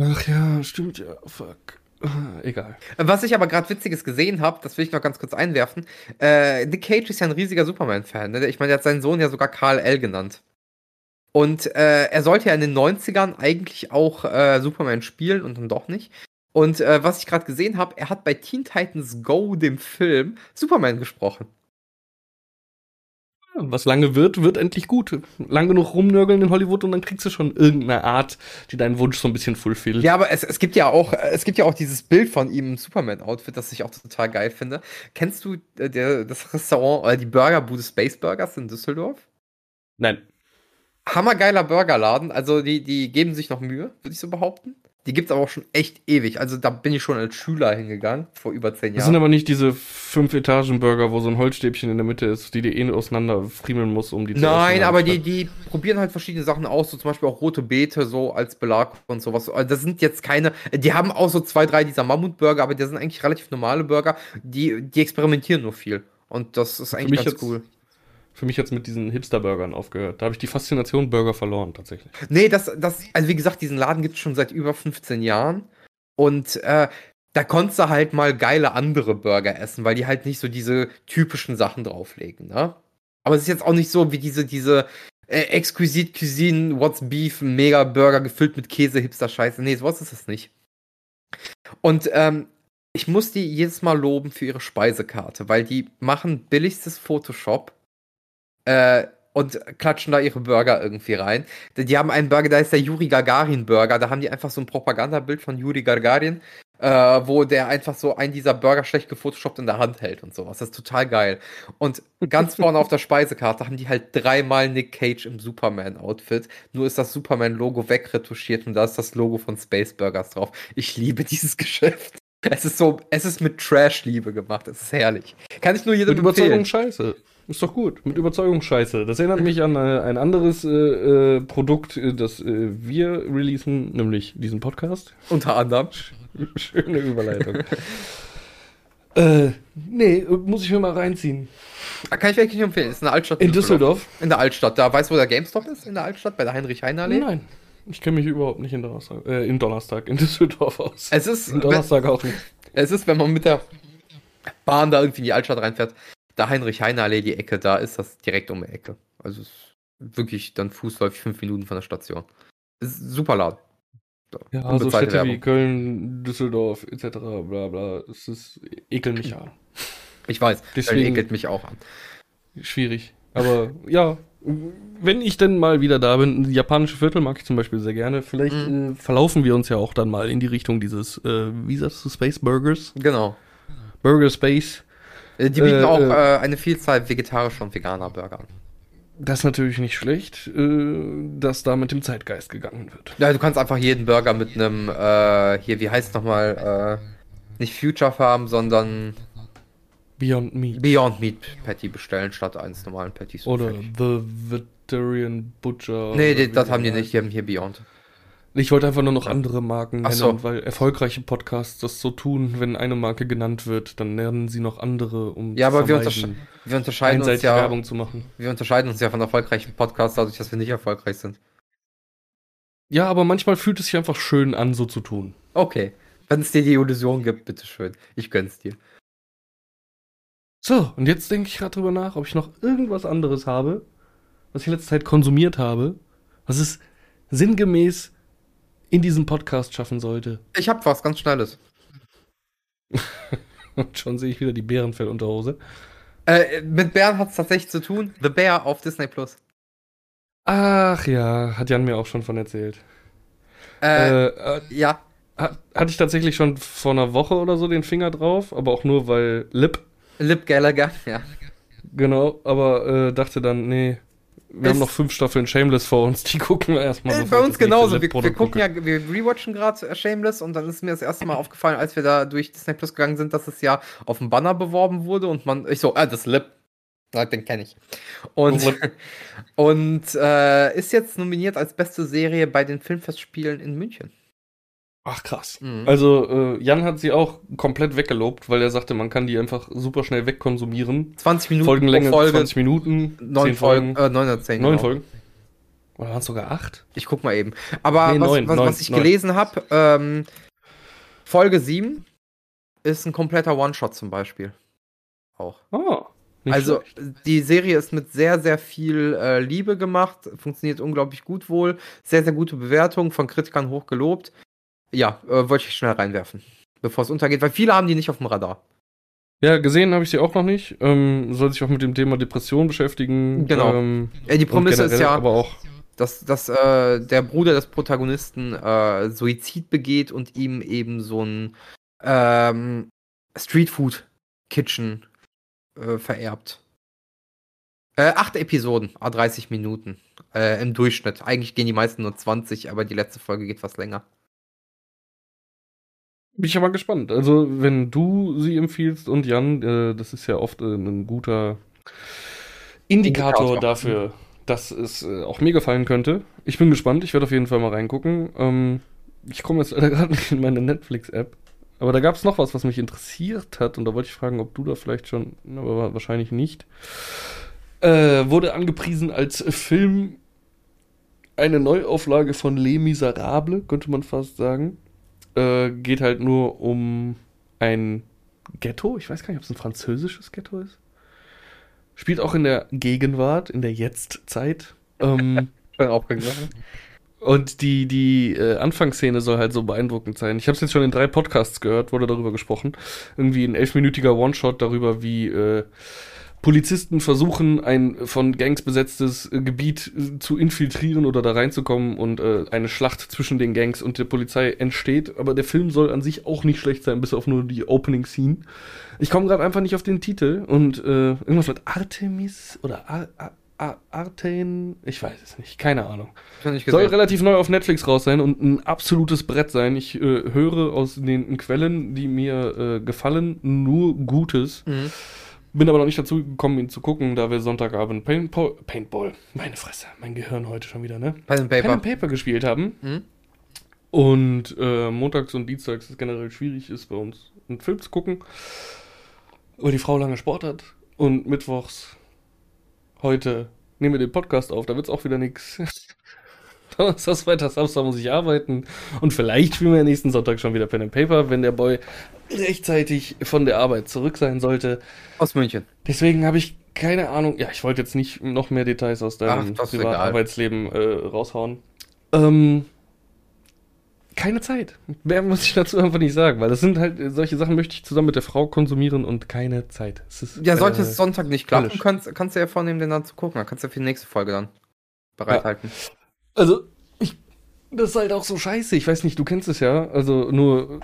Ach ja, stimmt ja. Fuck. Ah, Egal. was ich aber gerade Witziges gesehen habe, das will ich noch ganz kurz einwerfen. Äh, Nick Cage ist ja ein riesiger Superman-Fan. Ne? Ich meine, der hat seinen Sohn ja sogar Karl L. genannt. Und äh, er sollte ja in den 90ern eigentlich auch äh, Superman spielen und dann doch nicht. Und äh, was ich gerade gesehen habe, er hat bei Teen Titans Go, dem Film, Superman gesprochen. Was lange wird, wird endlich gut. Lang genug rumnörgeln in Hollywood und dann kriegst du schon irgendeine Art, die deinen Wunsch so ein bisschen fulfillt. Ja, aber es, es gibt ja auch, äh, es gibt ja auch dieses Bild von ihm im Superman-Outfit, das ich auch total geil finde. Kennst du äh, der, das Restaurant oder die Burgerbude Space Burgers in Düsseldorf? Nein. Hammergeiler Burgerladen, also die, die geben sich noch Mühe, würde ich so behaupten. Die gibt's aber auch schon echt ewig. Also da bin ich schon als Schüler hingegangen, vor über zehn Das sind Jahren. aber nicht diese Fünf-Etagen-Burger, wo so ein Holzstäbchen in der Mitte ist, die dir eh auseinander friemeln muss, um die zu Nein, aber die, die probieren halt verschiedene Sachen aus, so zum Beispiel auch rote Beete so als Belag und sowas. Also das sind jetzt keine, die haben auch so zwei, drei dieser Mammutburger, aber die sind eigentlich relativ normale Burger. Die, die experimentieren nur viel. Und das ist eigentlich ganz cool. Für mich jetzt mit diesen Hipster-Burgern aufgehört. Da habe ich die Faszination Burger verloren, tatsächlich. Nee, das, das, also wie gesagt, diesen Laden gibt es schon seit über 15 Jahren. Und äh, da konntest du halt mal geile andere Burger essen, weil die halt nicht so diese typischen Sachen drauflegen, ne? Aber es ist jetzt auch nicht so wie diese, diese äh, Exquisite Cuisine, What's Beef, Mega Burger gefüllt mit Käse, Hipster-Scheiße. Nee, sowas ist es nicht. Und ähm, ich muss die jedes Mal loben für ihre Speisekarte, weil die machen billigstes Photoshop äh, und klatschen da ihre Burger irgendwie rein. Die die haben einen Burger, da ist der Yuri Gagarin Burger. Da haben die einfach so ein Propagandabild von Yuri Gagarin, äh, wo der einfach so einen dieser Burger schlecht gefotoshoppt in der Hand hält und sowas. Das ist total geil. Und ganz vorne auf der Speisekarte haben die halt dreimal Nick Cage im Superman-Outfit. Nur ist das Superman-Logo wegretuschiert und da ist das Logo von Space Burgers drauf. Ich liebe dieses Geschäft. Es ist so, es ist mit Trash-Liebe gemacht. Es ist herrlich. Kann ich nur jedem Mit Überzeugung empfehlen. scheiße. Ist doch gut. Mit Überzeugung scheiße. Das erinnert mich an äh, ein anderes äh, äh, Produkt, äh, das äh, wir releasen, nämlich diesen Podcast. Unter anderem. Schöne Überleitung. Äh, nee, muss ich mir mal reinziehen. Ah, Kann ich wirklich empfehlen. Ist in der Altstadt. In Düsseldorf? In der Altstadt. Da weißt du, wo der GameStop ist? In der Altstadt, bei der Heinrich-Heine-Allee? Nein. Ich kenne mich überhaupt nicht in Donnerstag, äh, in Donnerstag, in Düsseldorf aus. Es ist, in Donnerstag auch nicht. es ist, wenn man mit der Bahn da irgendwie in die Altstadt reinfährt, da Heinrich-Heine-Allee, die Ecke, da ist das direkt um die Ecke. Also wirklich dann fußläufig fünf Minuten von der Station. Ist super. So, Ja, so unbezahlte Städte wie Werbung. Köln, Düsseldorf etc. bla bla. Es ist ekel mich an. Ich weiß, Deswegen- Deswegen ekelt mich auch an. Schwierig. Aber ja, wenn ich denn mal wieder da bin, japanische Viertel mag ich zum Beispiel sehr gerne. Vielleicht Mhm. äh, verlaufen wir uns ja auch dann mal in die Richtung dieses, äh, wie sagst du, Space Burgers? Genau. Burger Space. Äh, Die bieten Äh, auch äh, äh, eine Vielzahl vegetarischer und veganer Burger an. Das ist natürlich nicht schlecht, äh, dass da mit dem Zeitgeist gegangen wird. Ja, du kannst einfach jeden Burger mit einem, äh, hier, wie heißt nochmal, äh, nicht Future Farm, sondern Beyond Meat. Beyond Meat Patty bestellen statt eines normalen Patties. Oder. The Vegetarian Butcher. Nee, das haben die nicht, die haben hier Beyond. Ich wollte einfach nur noch andere Marken Ach nennen, so. weil erfolgreiche Podcasts das so tun, wenn eine Marke genannt wird, dann nennen sie noch andere, um Ja, aber zu wir, untersche wir unterscheiden uns ja, Werbung zu machen. wir unterscheiden uns ja von erfolgreichen Podcasts dadurch, dass wir nicht erfolgreich sind. Ja, aber manchmal fühlt es sich einfach schön an, so zu tun. Okay. Wenn es dir die Illusion gibt, bitteschön. Ich gönn's dir. So, und jetzt denke ich gerade drüber nach, ob ich noch irgendwas anderes habe, was ich in letzter Zeit konsumiert habe, was es sinngemäß in diesem Podcast schaffen sollte. Ich hab was ganz Schnelles. Und schon sehe ich wieder die Bärenfellunterhose. Äh, mit Bären hat's tatsächlich zu tun. The Bear auf Disney Plus. Ach ja, hat Jan mir auch schon von erzählt. Äh, Äh, äh, ja. hat, hatte ich tatsächlich schon vor einer Woche oder so den Finger drauf, aber auch nur weil Lip, Lip Gallagher, ja. genau, aber äh, dachte dann, nee, wir haben noch fünf Staffeln Shameless vor uns, die gucken wir erstmal. Äh, bei uns genauso. Wir, wir gucken gucke. ja, wir rewatchen gerade Shameless und dann ist mir das erste Mal aufgefallen, als wir da durch Disney Plus gegangen sind, dass es ja auf dem Banner beworben wurde und man, ich so, ah, das Lip. Ja, den kenne ich. Und, und äh, ist jetzt nominiert als beste Serie bei den Filmfestspielen in München. Ach krass. Mhm. Also äh, Jan hat sie auch komplett weggelobt, weil er sagte, man kann die einfach super schnell wegkonsumieren. 20 Minuten Folgenlänge Folge, 20 Minuten, neun 10 Folgen, Folgen, äh, neun oder zehn. neun genau. Folgen. Oder waren es sogar acht? Ich guck mal eben. Aber Nee, was, neun, was, neun, was ich neun. gelesen habe, ähm, Folge 7 ist ein kompletter One-Shot zum Beispiel. Auch. Nicht also schlecht. die Serie ist mit sehr, sehr viel äh, Liebe gemacht, funktioniert unglaublich gut wohl, sehr, sehr gute Bewertung, von Kritikern hoch gelobt. Ja, äh, wollte ich schnell reinwerfen, bevor es untergeht, weil viele haben die nicht auf dem Radar. Ja, gesehen habe ich sie auch noch nicht. Ähm, soll sich auch mit dem Thema Depression beschäftigen. Genau. Ähm, Äh, die Prämisse ist ja, Aber auch. dass, dass äh, der Bruder des Protagonisten äh, Suizid begeht und ihm eben so ein ähm, Streetfood-Kitchen äh, vererbt. Äh, acht Episoden, a 30 Minuten äh, im Durchschnitt. Eigentlich gehen die meisten nur 20, aber die letzte Folge geht was länger. Bin ich aber gespannt. Also, wenn du sie empfiehlst und Jan, äh, das ist ja oft äh, ein guter Indikator, Indikator. dafür, dass es äh, auch mir gefallen könnte. Ich bin gespannt. Ich werde auf jeden Fall mal reingucken. Ähm, ich komme jetzt leider gerade nicht in meine Netflix-App. Aber da gab es noch was, was mich interessiert hat. Und da wollte ich fragen, ob du da vielleicht schon, aber wahrscheinlich nicht. Äh, wurde angepriesen als Film eine Neuauflage von Les Miserables, könnte man fast sagen. Äh, geht halt nur um ein Ghetto. Ich weiß gar nicht, ob es ein französisches Ghetto ist. Spielt auch in der Gegenwart, in der Jetztzeit. Ähm, und die, die äh, Anfangsszene soll halt so beeindruckend sein. Ich habe es jetzt schon in drei Podcasts gehört, wurde darüber gesprochen. Irgendwie ein elfminütiger One-Shot darüber, wie äh, Polizisten versuchen, ein von Gangs besetztes Gebiet äh, zu infiltrieren oder da reinzukommen und äh, eine Schlacht zwischen den Gangs und der Polizei entsteht. Aber der Film soll an sich auch nicht schlecht sein, bis auf nur die Opening Scene. Ich komme gerade einfach nicht auf den Titel und äh, irgendwas mit Artemis oder Ar Ar Ar Arten, ich weiß es nicht, keine Ahnung. Soll relativ neu auf Netflix raus sein und ein absolutes Brett sein. Ich äh, höre aus den Quellen, die mir äh, gefallen, nur Gutes. Mhm. Bin aber noch nicht dazu gekommen, ihn zu gucken, da wir Sonntagabend Paintball, Paintball, meine Fresse, mein Gehirn heute schon wieder, ne? Pen and Pen Paper. and Paper gespielt haben. Mhm. Und äh, montags und dienstags ist generell schwierig ist bei uns einen Film zu gucken. weil die Frau lange Sport hat und mittwochs heute nehmen wir den Podcast auf, da wird es auch wieder nichts. Donnerstag, Freitag, Samstag muss ich arbeiten und vielleicht spielen wir nächsten Sonntag schon wieder Pen and Paper, wenn der Boy rechtzeitig von der Arbeit zurück sein sollte. Aus München. Deswegen habe ich keine Ahnung. Ja, ich wollte jetzt nicht noch mehr Details aus deinem Ach, egal. Privatarbeitsleben äh, raushauen. Ähm, keine Zeit. Mehr muss ich dazu einfach nicht sagen, weil das sind halt solche Sachen möchte ich zusammen mit der Frau konsumieren und keine Zeit. Ist, Ja, sollte äh, es Sonntag nicht klappen, kannst, kannst du ja vornehmen, den dann zu gucken. Dann kannst du für die nächste Folge dann bereithalten. Also, ich, das ist halt auch so scheiße. Ich weiß nicht, du kennst es ja. Also, nur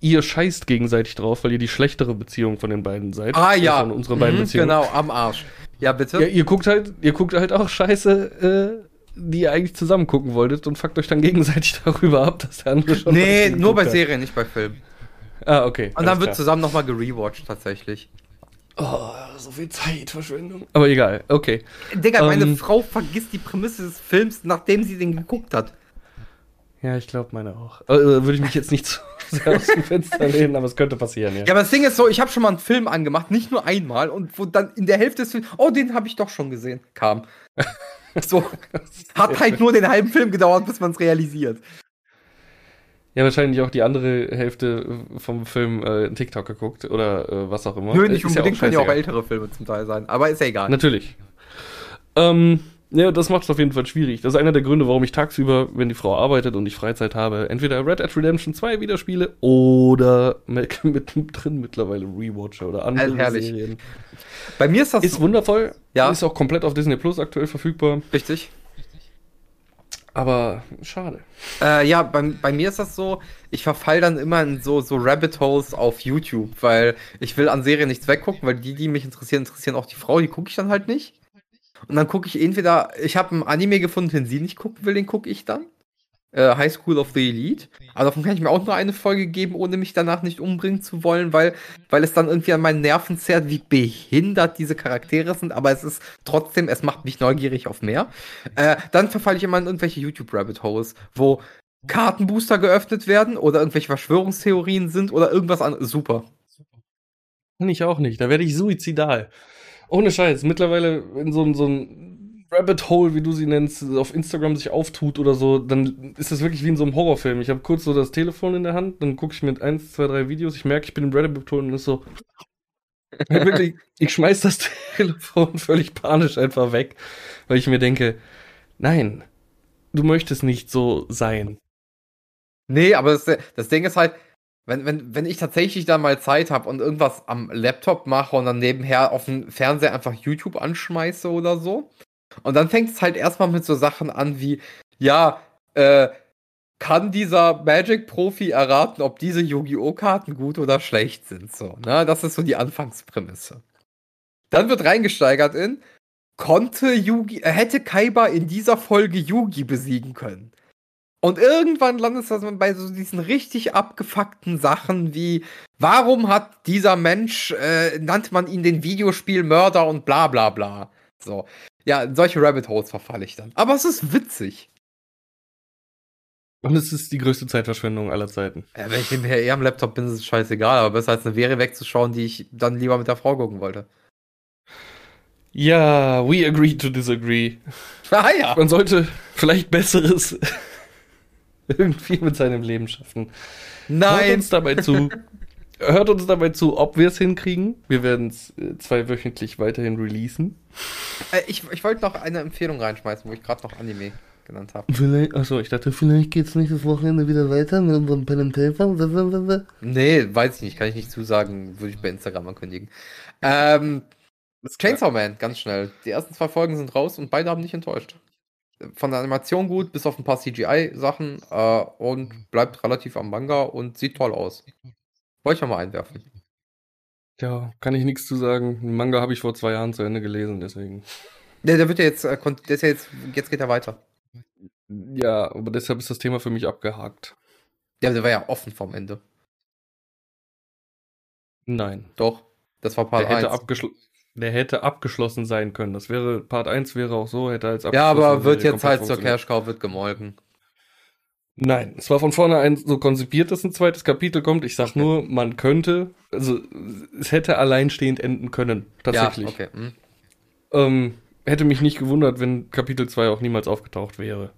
ihr scheißt gegenseitig drauf, weil ihr die schlechtere Beziehung von den beiden seid. Ah ja, Von unseren beiden Mhm, Beziehungen. genau, am Arsch. Ja, bitte? Ja, ihr guckt halt, ihr guckt halt auch Scheiße, äh, die ihr eigentlich zusammen gucken wolltet und fuckt euch dann gegenseitig darüber ab, dass der andere schon. nee, nur bei hat. Serien, nicht bei Filmen. Ah, okay. Und dann wird zusammen nochmal gerewatcht, tatsächlich. Oh, so viel Zeitverschwendung. Aber egal, okay. Digga, meine Ähm. Frau vergisst die Prämisse des Films, nachdem sie den geguckt hat. Ja, ich glaube meine auch. Äh, würde ich mich jetzt nicht zu sehr aus dem Fenster lehnen, aber es könnte passieren, ja. Ja, aber das Ding ist so, ich habe schon mal einen Film angemacht, nicht nur einmal, und wo dann in der Hälfte des Films, oh, den habe ich doch schon gesehen, kam. So, hat halt nur den halben Film gedauert, bis man es realisiert. Ja, wahrscheinlich auch die andere Hälfte vom Film äh, TikTok geguckt oder äh, was auch immer. Nö, nicht Ist ja unbedingt, können ja auch ältere Filme zum Teil sein, aber ist ja egal. Natürlich. Ähm, ja, das macht es auf jeden Fall schwierig. Das ist einer der Gründe, warum ich tagsüber, wenn die Frau arbeitet und ich Freizeit habe, entweder Red Dead Redemption 2 wieder spiele oder mit- mittendrin mittlerweile Rewatcher oder andere Also herrlich. Serien. Bei mir ist das Ist wundervoll. Ja. Ist auch komplett auf Disney Plus aktuell verfügbar. richtig. Aber schade. Äh, ja, bei, bei mir ist das so, ich verfall dann immer in so, so Rabbit Holes auf YouTube, weil ich will an Serien nichts weggucken, weil die, die mich interessieren, interessieren auch die Frau, die gucke ich dann halt nicht. Und dann gucke ich entweder, ich habe einen Anime gefunden, den sie nicht gucken will, den gucke ich dann. Äh, High School of the Elite. Aber davon kann ich mir auch nur eine Folge geben, ohne mich danach nicht umbringen zu wollen, weil, weil es dann irgendwie an meinen Nerven zerrt, wie behindert diese Charaktere sind. Aber es ist trotzdem, es macht mich neugierig auf mehr. Äh, dann verfalle ich immer in irgendwelche YouTube-Rabbit-Holes, wo Kartenbooster geöffnet werden oder irgendwelche Verschwörungstheorien sind oder irgendwas anderes. Super. Kann ich auch nicht. Da werde ich suizidal. Ohne Scheiß. Mittlerweile in so, so ein Rabbit Hole, wie du sie nennst, auf Instagram sich auftut oder so, dann ist das wirklich wie in so einem Horrorfilm. Ich habe kurz so das Telefon in der Hand, dann gucke ich mir eins, zwei, drei Videos, ich merke, ich bin im Rabbit Hole und ist so. wirklich, ich schmeiß das Telefon völlig panisch einfach weg, weil ich mir denke, nein, du möchtest nicht so sein. Nee, aber das, das Ding ist halt, wenn, wenn, wenn ich tatsächlich dann mal Zeit habe und irgendwas am Laptop mache und dann nebenher auf dem Fernseher einfach YouTube anschmeiße oder so. Und dann fängt es halt erstmal mit so Sachen an wie, ja, äh, kann dieser Magic-Profi erraten, ob diese Yu-Gi-Oh! Karten gut oder schlecht sind? So, ne? Das ist so die Anfangsprämisse. Dann wird reingesteigert in, konnte Yugi, äh, hätte Kaiba in dieser Folge Yugi besiegen können. Und irgendwann landet das bei so diesen richtig abgefuckten Sachen wie, warum hat dieser Mensch, äh, nannte man ihn den Videospielmörder und bla bla bla. So. Ja, solche Rabbit Holes verfalle ich dann. Aber es ist witzig. Und es ist die größte Zeitverschwendung aller Zeiten. Ja, wenn ich nebenher eher am Laptop bin, ist es scheißegal, aber besser als eine Serie wegzuschauen, die ich dann lieber mit der Frau gucken wollte. Ja, we agree to disagree. Ah ja. Man sollte vielleicht Besseres irgendwie mit seinem Leben schaffen. Hört Nein. uns dabei zu. Hört uns dabei zu, ob wir es hinkriegen. Wir werden es äh, zweiwöchentlich weiterhin releasen. Äh, ich ich wollte noch eine Empfehlung reinschmeißen, wo ich gerade noch Anime genannt habe. Vielleicht, achso, ich dachte, vielleicht geht's nächstes Wochenende wieder weiter mit unserem Pen and Paper. Nee, weiß ich nicht, kann ich nicht zusagen, würde ich bei Instagram ankündigen. Ähm, Chainsaw Man, ganz schnell. Die ersten zwei Folgen sind raus und beide haben nicht enttäuscht. Von der Animation gut, bis auf ein paar CGI-Sachen äh, und bleibt relativ am Manga und sieht toll aus. Wollte ich noch mal einwerfen. Ja, kann ich nichts zu sagen. Den Manga habe ich vor zwei Jahren zu Ende gelesen, deswegen. Der, der wird ja jetzt, äh, der ist ja jetzt, jetzt geht er weiter. Ja, aber deshalb ist das Thema für mich abgehakt. Der, der war ja offen vom Ende. Nein. Doch, das war Part Der hätte, 1. abgeschl der hätte abgeschlossen sein können. Das wäre, Part 1 wäre auch so, hätte als Ja, aber wird jetzt halt zur. Cash Cow, wird gemolken. Nein, es war von vornherein so konzipiert, dass ein zweites Kapitel kommt. Ich sag nur, man könnte, also es hätte alleinstehend enden können, tatsächlich. Ja, okay. hm. Ähm, hätte mich nicht gewundert, wenn Kapitel 2 auch niemals aufgetaucht wäre.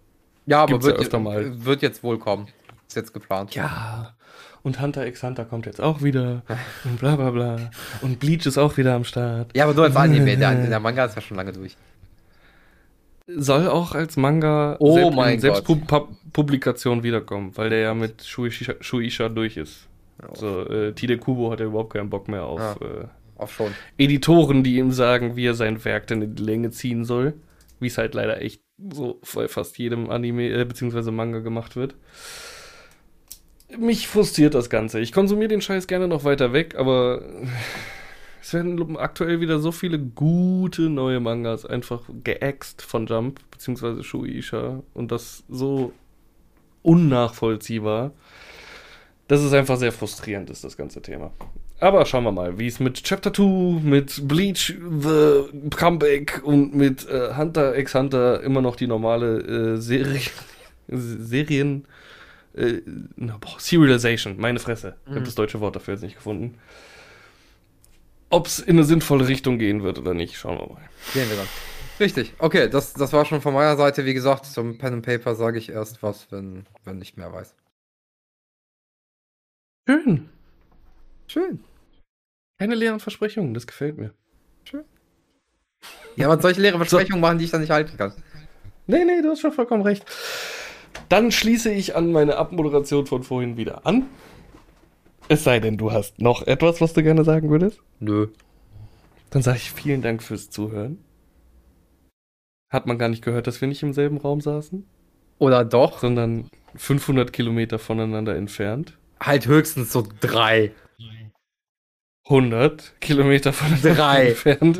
Ja, aber Gibt's ja wird, mal. wird jetzt wohl kommen. Ist jetzt geplant. Ja, und Hunter x Hunter kommt jetzt auch wieder und bla bla bla. Und Bleach ist auch wieder am Start. Ja, aber nur als Anime. Der, der Manga ist ja schon lange durch. Soll auch als Manga Oh selbst- mein in Selbstpublikation wiederkommen, weil der ja mit Shueisha, Shueisha durch ist. Ja. So, äh, Tide Kubo hat ja überhaupt keinen Bock mehr auf Ja. äh, Auch schon. Editoren, die ihm sagen, wie er sein Werk denn in die Länge ziehen soll. Wie es halt leider echt so bei fast jedem Anime äh, bzw. Manga gemacht wird. Mich frustriert das Ganze. Ich konsumiere den Scheiß gerne noch weiter weg, aber es werden aktuell wieder so viele gute neue Mangas einfach geäxt von Jump bzw. Shueisha und das so unnachvollziehbar, dass es einfach sehr frustrierend ist, das ganze Thema. Aber schauen wir mal, wie es mit Chapter 2, mit Bleach, The Comeback und mit äh, Hunter x Hunter immer noch die normale äh, Serie, Serien, äh, na, boah, Serialization, meine Fresse. Ich habe Mhm. das deutsche Wort dafür jetzt nicht gefunden. Ob es in eine sinnvolle Richtung gehen wird oder nicht, schauen wir mal. Sehen wir dann. Richtig. Okay, das, das war schon von meiner Seite. Wie gesagt, zum Pen and Paper sage ich erst was, wenn, wenn ich mehr weiß. Schön. Schön. Keine leeren Versprechungen, das gefällt mir. Ja, aber solche leere Versprechungen machen, die ich dann nicht halten kann. Nee, nee, du hast schon vollkommen recht. Dann schließe ich an meine Abmoderation von vorhin wieder an. Es sei denn, du hast noch etwas, was du gerne sagen würdest. Nö. Dann sage ich vielen Dank fürs Zuhören. Hat man gar nicht gehört, dass wir nicht im selben Raum saßen, Oder doch? sondern 500 Kilometer voneinander entfernt. Halt höchstens so drei. 100 Kilometer voneinander Drei. entfernt.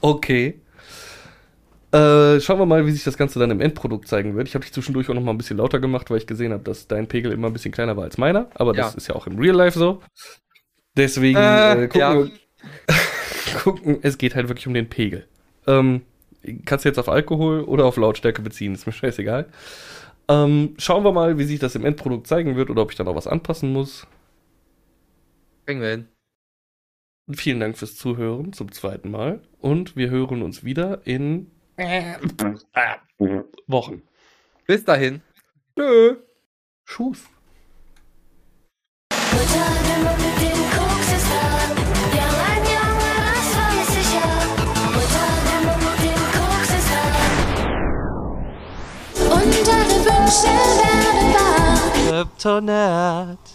Okay. Äh, schauen wir mal, wie sich das Ganze dann im Endprodukt zeigen wird. Ich habe dich zwischendurch auch noch mal ein bisschen lauter gemacht, weil ich gesehen habe, dass dein Pegel immer ein bisschen kleiner war als meiner. Aber das Ja. ist ja auch im Real Life so. Deswegen Äh, äh, gucken, ja. wir, gucken, es geht halt wirklich um den Pegel. Ähm, kannst du jetzt auf Alkohol oder auf Lautstärke beziehen, ist mir scheißegal. Ähm, schauen wir mal, wie sich das im Endprodukt zeigen wird oder ob ich dann auch was anpassen muss. Kriegen wir hin. Vielen Dank fürs Zuhören zum zweiten Mal und wir hören uns wieder in Wochen. Bis dahin. Tschö. Schuss. Mutter, immer mit dem Koks ist da. Ja, mein Junge, das weiß ich ja. Mutter, immer mit dem Koks ist da. Und alle Wünsche werden wahr. Kryptonat.